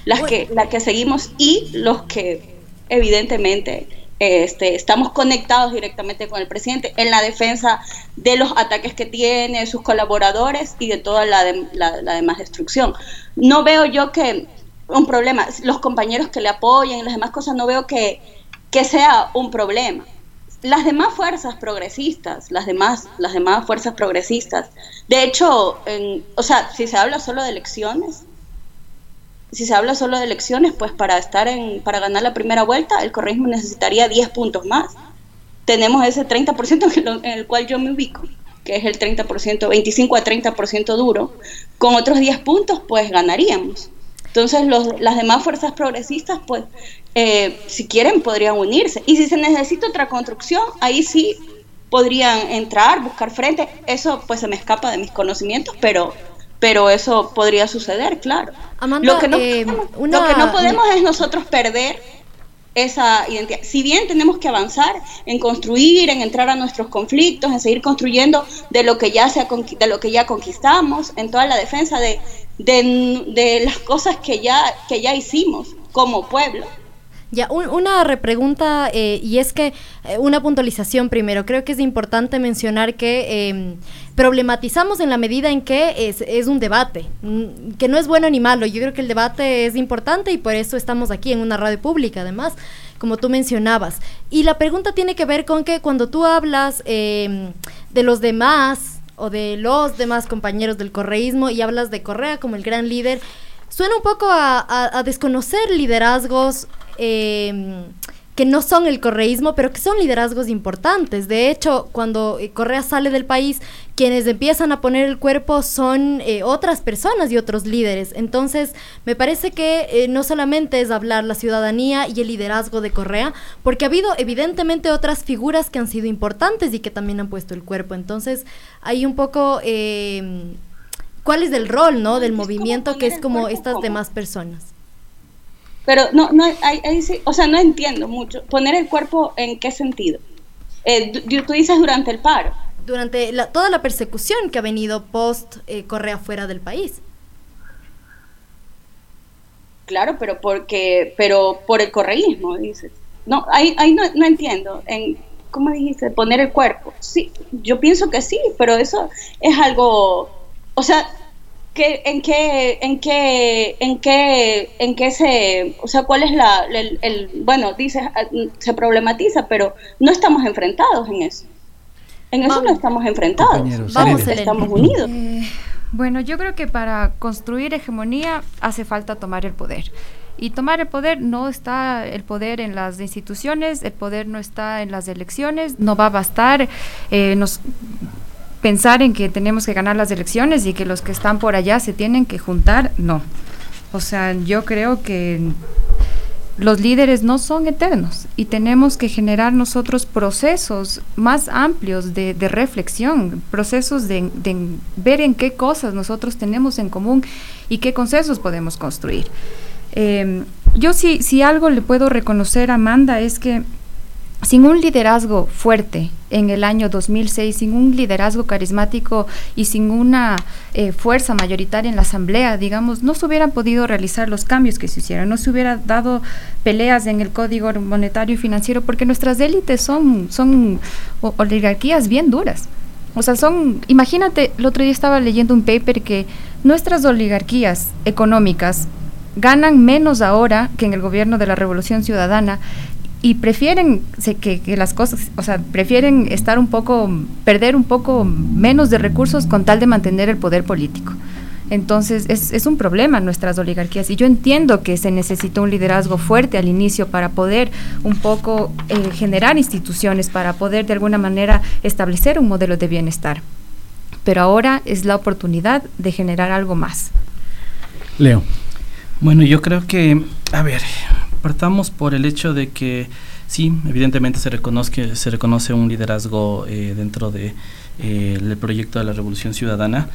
las que, la que seguimos y los que evidentemente este, estamos conectados directamente con el presidente en la defensa de los ataques que tiene, sus colaboradores y de toda la, la, demás destrucción. No veo yo que un problema, los compañeros que le apoyen y las demás cosas, no veo que, que sea un problema. Las demás fuerzas progresistas, las demás, las demás fuerzas progresistas, de hecho, o sea, si se habla solo de elecciones, si se habla solo de elecciones, pues para estar en, para ganar la primera vuelta, el correísmo necesitaría 10 puntos más. Tenemos ese 30% en el cual yo me ubico, que es el 30%, 25 a 30% duro. Con otros 10 puntos, pues ganaríamos. Entonces, los, las demás fuerzas progresistas, pues, eh, si quieren, podrían unirse. Y si se necesita otra construcción, ahí sí podrían entrar, buscar frente. Eso, pues, se me escapa de mis conocimientos, pero pero eso podría suceder, claro. lo, que no, eh, lo que no podemos es nosotros perder esa identidad. Si bien tenemos que avanzar en construir, en entrar a nuestros conflictos, en seguir construyendo de lo que ya, se de lo que ya conquistamos, en toda la defensa de, de, las cosas que ya, que ya hicimos como pueblo. Ya, una repregunta, eh, y es que eh, una puntualización primero. Creo que es importante mencionar que em, problematizamos en la medida en que es, es, un debate, mm, que no es bueno ni malo. Yo creo que el debate es importante y por eso estamos aquí en una radio pública, además, como tú mencionabas. Y la pregunta tiene que ver con que cuando tú hablas em, de los demás o de los demás compañeros del correísmo y hablas de Correa como el gran líder, suena un poco a desconocer liderazgos eh, que no son el correísmo, pero que son liderazgos importantes. De hecho, cuando eh, Correa sale del país, quienes empiezan a poner el cuerpo son eh, otras personas y otros líderes. Entonces, me parece que eh, no solamente es hablar la ciudadanía y el liderazgo de Correa, porque ha habido evidentemente otras figuras que han sido importantes y que también han puesto el cuerpo. Entonces, hay un poco... ¿Cuál es el rol, no, del movimiento que es como estas demás personas? Pero no, no, hay, o sea, no entiendo mucho. Poner el cuerpo en qué sentido. Eh, tú dices durante el paro. Durante toda la persecución que ha venido post eh, Correa fuera del país. Claro, pero porque, pero por el correísmo, dices. No, ahí, ahí no, no entiendo. En, ¿Cómo dijiste? Poner el cuerpo. Sí, yo pienso que sí, pero eso es algo, o sea, en qué, en qué, en qué, en qué se, o sea, cuál es la, el, bueno, dice, ah, se problematiza, pero no estamos enfrentados en eso. En eso no estamos enfrentados. Vamos, estamos unidos. Eh, bueno, yo creo que para construir hegemonía hace falta tomar el poder. Y tomar el poder no está el poder en las instituciones, el poder no está en las elecciones, no va a bastar. Eh, nos pensar en que tenemos que ganar las elecciones y que los que están por allá se tienen que juntar, no. O sea, yo creo que los líderes no son eternos y tenemos que generar nosotros procesos más amplios de, reflexión, procesos de, ver en qué cosas nosotros tenemos en común y qué consensos podemos construir. Em, yo sí, si algo le puedo reconocer a Amanda es que sin un liderazgo fuerte en el año 2006, sin un liderazgo carismático y sin una eh, fuerza mayoritaria en la Asamblea, digamos, no se hubieran podido realizar los cambios que se hicieron, no se hubiera dado peleas en el Código Monetario y Financiero, porque nuestras élites son, son oligarquías bien duras. O sea, son, imagínate, el otro día estaba leyendo un paper que nuestras oligarquías económicas ganan menos ahora que en el gobierno de la Revolución Ciudadana y prefieren que, que, las cosas, o sea, prefieren estar un poco, perder un poco menos de recursos con tal de mantener el poder político. Entonces es, es, un problema nuestras oligarquías y yo entiendo que se necesita un liderazgo fuerte al inicio para poder un poco eh, generar instituciones, para poder de alguna manera establecer un modelo de bienestar. Pero ahora es la oportunidad de generar algo más. Leo. Bueno, yo creo que, a ver, partamos por el hecho de que sí, evidentemente se reconoce, se reconoce un liderazgo eh, dentro del de, eh, proyecto de la Revolución Ciudadana.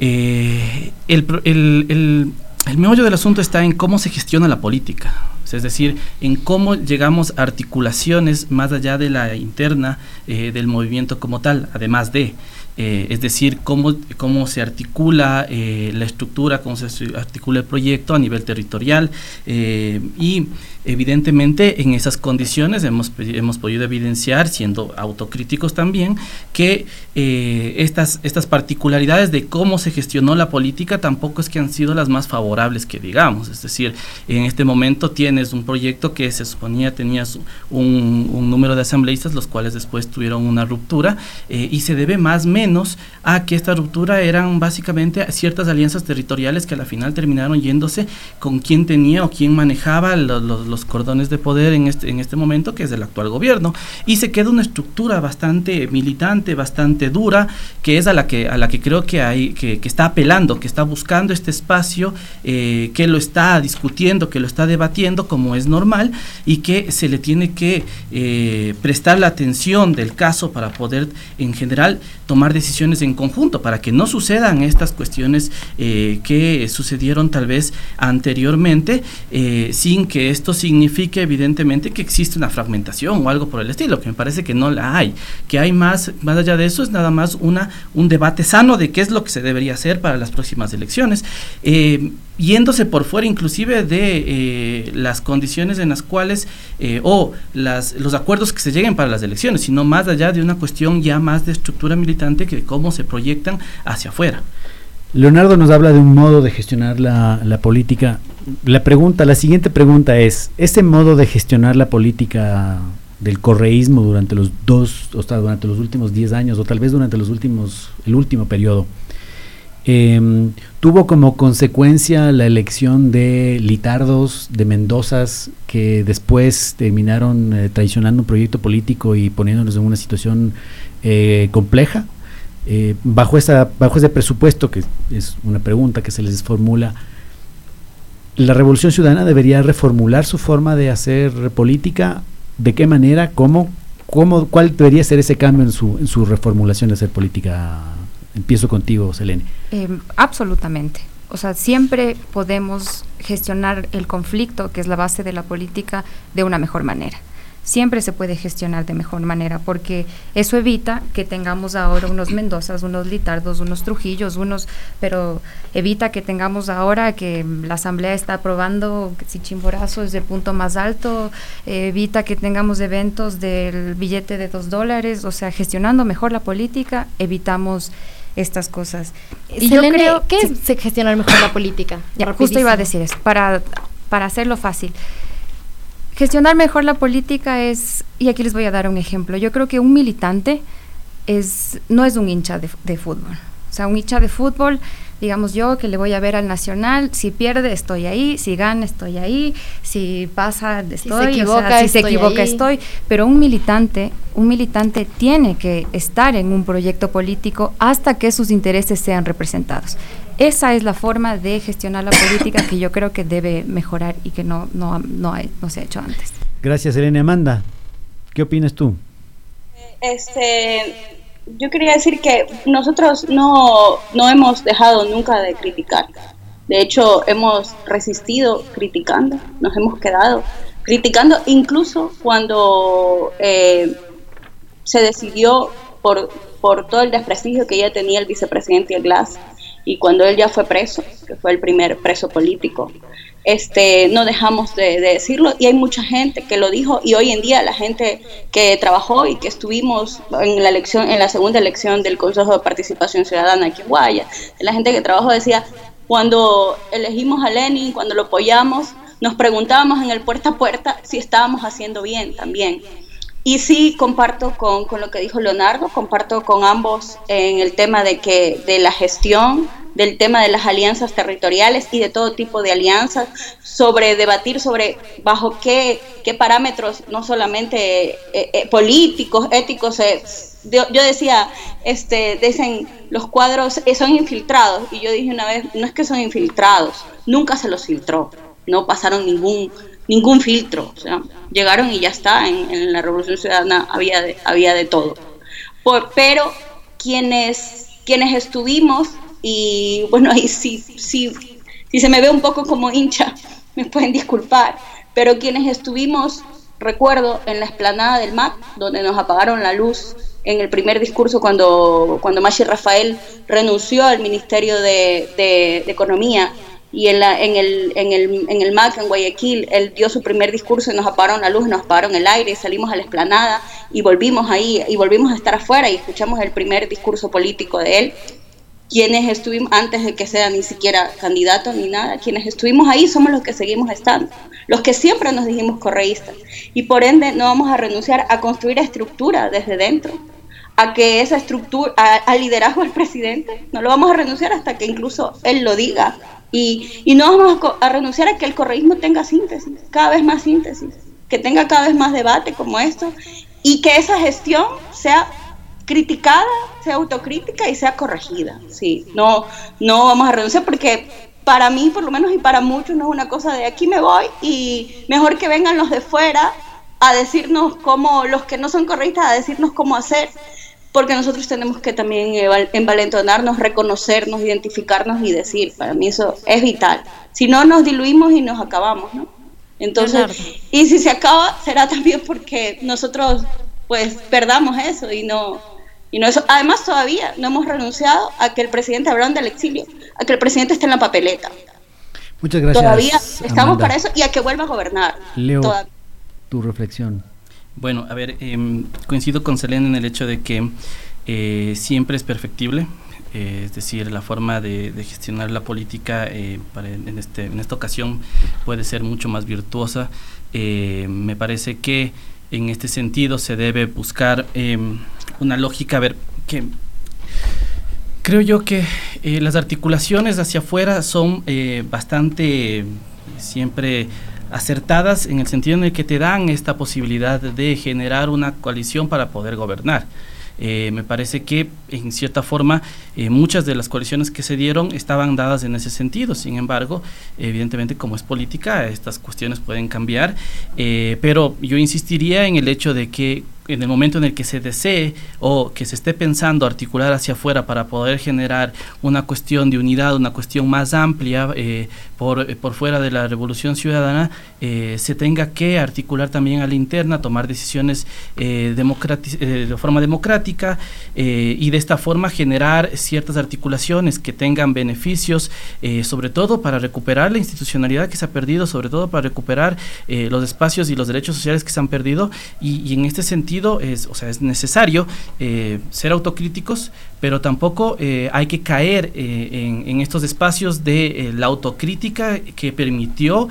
Eh, el, el, el, el meollo del asunto está en cómo se gestiona la política, es decir, en cómo llegamos a articulaciones más allá de la interna del movimiento como tal, además de... Eh, es decir, cómo, cómo se articula eh, la estructura, cómo se articula el proyecto a nivel territorial eh, y Evidentemente, en esas condiciones hemos, hemos podido evidenciar, siendo autocríticos también, que eh, estas, estas particularidades de cómo se gestionó la política tampoco es que han sido las más favorables que digamos. Es decir, en este momento tienes un proyecto que se suponía tenías un, número de asambleístas, los cuales después tuvieron una ruptura, eh, y se debe más o menos a que esta ruptura eran básicamente ciertas alianzas territoriales que a la final terminaron yéndose con quién tenía o quién manejaba los, los cordones de poder en este, en este momento, que es el actual gobierno. Y se queda una estructura bastante militante, bastante dura, que es a la que, a la que creo que, hay, que, está apelando, que está buscando este espacio, eh, que lo está discutiendo, que lo está debatiendo como es normal y que se le tiene que eh, prestar la atención del caso para poder en general tomar decisiones en conjunto, para que no sucedan estas cuestiones eh, que sucedieron tal vez anteriormente, sin que esto significa evidentemente que existe una fragmentación o algo por el estilo, que me parece que no la hay, que hay más, más allá de eso es nada más una, un debate sano de qué es lo que se debería hacer para las próximas elecciones, eh, yéndose por fuera inclusive de eh, las condiciones en las cuales eh, o las, los acuerdos que se lleguen para las elecciones, sino más allá de una cuestión ya más de estructura militante que de cómo se proyectan hacia afuera. Leonardo nos habla de un modo de gestionar la, la, política. La pregunta, la siguiente pregunta es, ¿ese modo de gestionar la política del correísmo durante los dos, o sea, durante los últimos 10 años, o tal vez durante los últimos, el último periodo, eh, tuvo como consecuencia la elección de litardos, de Mendozas, que después terminaron eh, traicionando un proyecto político y poniéndonos en una situación eh, compleja? Eh, bajo, esa, bajo ese presupuesto, que es una pregunta que se les formula, ¿la Revolución Ciudadana debería reformular su forma de hacer política? ¿De qué manera? ¿Cómo? cómo ¿Cuál debería ser ese cambio en su, en su reformulación de hacer política? Empiezo contigo, Selene. Eh, absolutamente. O sea, siempre podemos gestionar el conflicto, que es la base de la política, de una mejor manera siempre se puede gestionar de mejor manera, porque eso evita que tengamos ahora unos Mendozas, unos Litardos, unos Trujillos, unos, pero evita que tengamos ahora que la Asamblea está aprobando si Chimborazo es el punto más alto, evita que tengamos eventos del billete de dos dólares, o sea, gestionando mejor la política, evitamos estas cosas. Y yo creo que es gestionar mejor la política. <coughs> justo iba a decir eso, para, para hacerlo fácil. Gestionar mejor la política es, y aquí les voy a dar un ejemplo, yo creo que un militante es, no es un hincha de, fútbol. O sea, un hincha de fútbol, digamos yo, que le voy a ver al Nacional, si pierde estoy ahí, si gana estoy ahí, si pasa estoy, si se equivoca, si se equivoca estoy. Pero un militante, un militante tiene que estar en un proyecto político hasta que sus intereses sean representados. Esa es la forma de gestionar la política que yo creo que debe mejorar y que no, no, no, no se ha hecho antes. Gracias, Elena Amanda. ¿Qué opinas tú? Este, yo quería decir que nosotros no, no hemos dejado nunca de criticar. De hecho, hemos resistido criticando, nos hemos quedado criticando incluso cuando eh, se decidió por, por todo el desprestigio que ya tenía el vicepresidente Glass y cuando él ya fue preso, que fue el primer preso político, este, no dejamos de, decirlo y hay mucha gente que lo dijo y hoy en día la gente que trabajó y que estuvimos en la elección, en la segunda elección del Consejo de Participación Ciudadana aquí en Guaya, la gente que trabajó decía, cuando elegimos a Lenin, cuando lo apoyamos, nos preguntábamos en el puerta a puerta si estábamos haciendo bien también. Y sí, comparto con, con, lo que dijo Leonardo, comparto con ambos en el tema de que de la gestión, del tema de las alianzas territoriales y de todo tipo de alianzas, sobre debatir sobre bajo qué, qué parámetros, no solamente eh, eh, políticos, éticos, eh, yo, yo, decía, este, dicen, los cuadros son infiltrados, y yo dije una vez, no es que son infiltrados, nunca se los filtró, no pasaron ningún ningún filtro, o sea, llegaron y ya está, en, la Revolución Ciudadana había de, había de todo. pero quienes, quienes estuvimos, y bueno, ahí sí, sí, si se me ve un poco como hincha, <laughs> me pueden disculpar, pero quienes estuvimos, recuerdo, en la explanada del MAC, donde nos apagaron la luz en el primer discurso cuando, cuando Machi Rafael renunció al Ministerio de, de Economía y en, la, en, el, en, el, en el MAC, en Guayaquil, él dio su primer discurso y nos apagaron la luz, nos apagaron el aire, salimos a la esplanada y volvimos ahí, y volvimos a estar afuera y escuchamos el primer discurso político de él. Quienes estuvimos, antes de que sea ni siquiera candidato ni nada, quienes estuvimos ahí somos los que seguimos estando, los que siempre nos dijimos correístas. Y por ende no vamos a renunciar a construir estructura desde dentro, a que esa estructura, al liderazgo del presidente, no lo vamos a renunciar hasta que incluso él lo diga, y, no vamos a, renunciar a que el correísmo tenga síntesis, cada vez más síntesis, que tenga cada vez más debate como esto y que esa gestión sea criticada, sea autocrítica y sea corregida. Sí, no, no vamos a renunciar porque para mí, por lo menos, y para muchos, no es una cosa de aquí me voy y mejor que vengan los de fuera a decirnos cómo, los que no son correístas, a decirnos cómo hacer porque nosotros tenemos que también envalentonarnos, reconocernos, identificarnos y decir, para mí eso es vital. Si no, nos diluimos y nos acabamos, ¿no? Entonces, y si se acaba, será también porque nosotros, pues, perdamos eso y no, y no eso. Además, todavía no hemos renunciado a que el presidente, hablaron del exilio, a que el presidente esté en la papeleta. Muchas gracias. Todavía estamos para eso y a que vuelva a gobernar. Leo, tu reflexión. Bueno, a ver, em, coincido con Selene en el hecho de que eh, siempre es perfectible, eh, es decir, la forma de, gestionar la política eh, en, este, en esta ocasión puede ser mucho más virtuosa. me parece que en este sentido se debe buscar em, una lógica, a ver, que creo yo que las articulaciones hacia afuera son bastante siempre acertadas en el sentido en el que te dan esta posibilidad de generar una coalición para poder gobernar. Eh, me parece que en cierta forma eh, muchas de las coaliciones que se dieron estaban dadas en ese sentido. Sin embargo, evidentemente como es política, estas cuestiones pueden cambiar, eh, pero yo insistiría en el hecho de que en el momento en el que se desee o que se esté pensando articular hacia afuera para poder generar una cuestión de unidad, una cuestión más amplia eh, por, eh, por, fuera de la revolución ciudadana, eh, se tenga que articular también a la interna, tomar decisiones de forma democrática y de esta forma generar ciertas articulaciones que tengan beneficios, sobre todo para recuperar la institucionalidad que se ha perdido, sobre todo para recuperar los espacios y los derechos sociales que se han perdido y en este sentido es, o sea, es necesario eh, ser autocríticos, pero tampoco eh, hay que caer eh, en, estos espacios de la autocrítica que permitió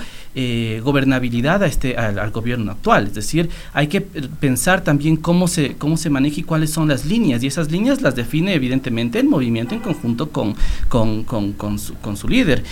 gobernabilidad a este, al, gobierno actual. Es decir, hay que pensar también cómo se, cómo se maneja y cuáles son las líneas, y esas líneas las define evidentemente el movimiento en conjunto con, con, con, con su, con su líder,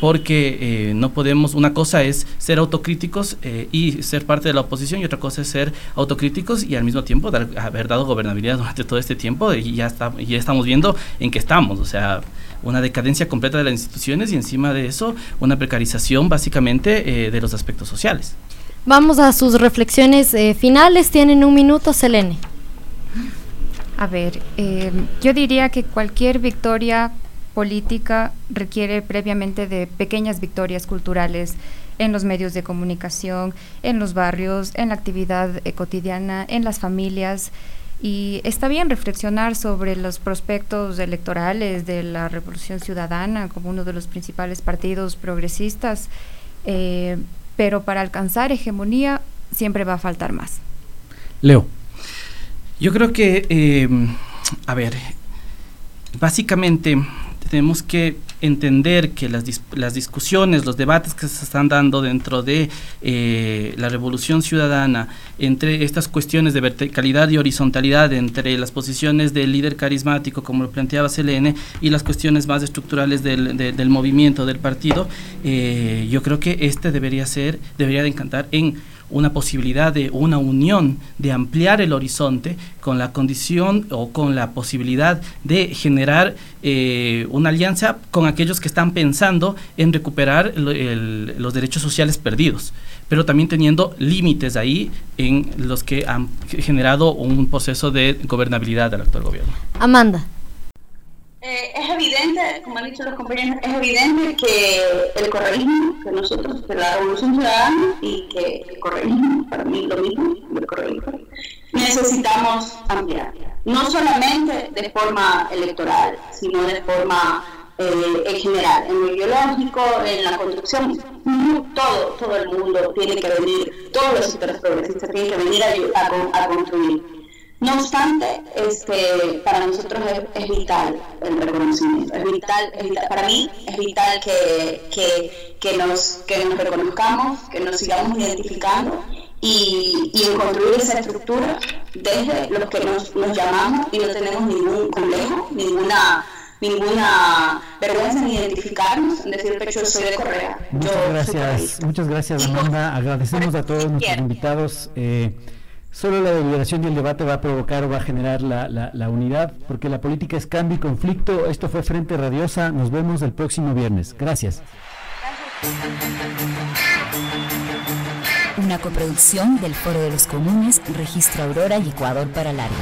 porque no podemos, una cosa es ser autocríticos y ser parte de la oposición, y otra cosa es ser autocríticos y al mismo tiempo haber dado gobernabilidad durante todo este tiempo y ya, está, ya estamos viendo en qué estamos, o sea, una decadencia completa de las instituciones y encima de eso una precarización básicamente eh, de los aspectos sociales. Vamos a sus reflexiones eh, finales, tienen un minuto, Selene. A ver, eh, yo diría que cualquier victoria política requiere previamente de pequeñas victorias culturales en los medios de comunicación, en los barrios, en la actividad eh, cotidiana, en las familias. Y está bien reflexionar sobre los prospectos electorales de la Revolución Ciudadana como uno de los principales partidos progresistas, eh, pero para alcanzar hegemonía siempre va a faltar más. Leo. Yo creo que, eh, a ver, básicamente tenemos que entender que las, las, discusiones, los debates que se están dando dentro de eh, la revolución ciudadana, entre estas cuestiones de verticalidad y horizontalidad, entre las posiciones del líder carismático, como lo planteaba Selene, y las cuestiones más estructurales del, del movimiento, del partido, eh, yo creo que este debería ser, debería de encantar en una posibilidad de una unión, de ampliar el horizonte con la condición o con la posibilidad de generar eh, una alianza con aquellos que están pensando en recuperar los derechos sociales perdidos, pero también teniendo límites ahí en los que han generado un proceso de gobernabilidad del actual gobierno. Amanda. Eh, es evidente, como han dicho los compañeros, es evidente que el correísmo, que nosotros, que la revolución ciudadana y que el correísmo, para mí lo mismo, el correísmo, necesitamos ampliar. No solamente de forma electoral, sino de forma eh, en general, en lo ideológico, en la construcción, todo, todo el mundo tiene que venir, todos los sectores progresistas tienen que venir a construir no obstante, este, para nosotros es, vital el reconocimiento, es vital, para mí es vital que, que, nos, que nos reconozcamos, que nos sigamos identificando y, y en construir esa estructura desde los que nos, nos llamamos y no tenemos ningún complejo, ninguna ninguna vergüenza en identificarnos, en decir que yo soy de Correa. Muchas gracias, muchas gracias Amanda, agradecemos a todos nuestros invitados. Eh, Solo la deliberación y el debate va a provocar o va a generar la, la, unidad, porque la política es cambio y conflicto. Esto fue Frente Radiosa. Nos vemos el próximo viernes. Gracias. Una coproducción del Foro de los Comunes, Registro Aurora y Ecuador para Largo.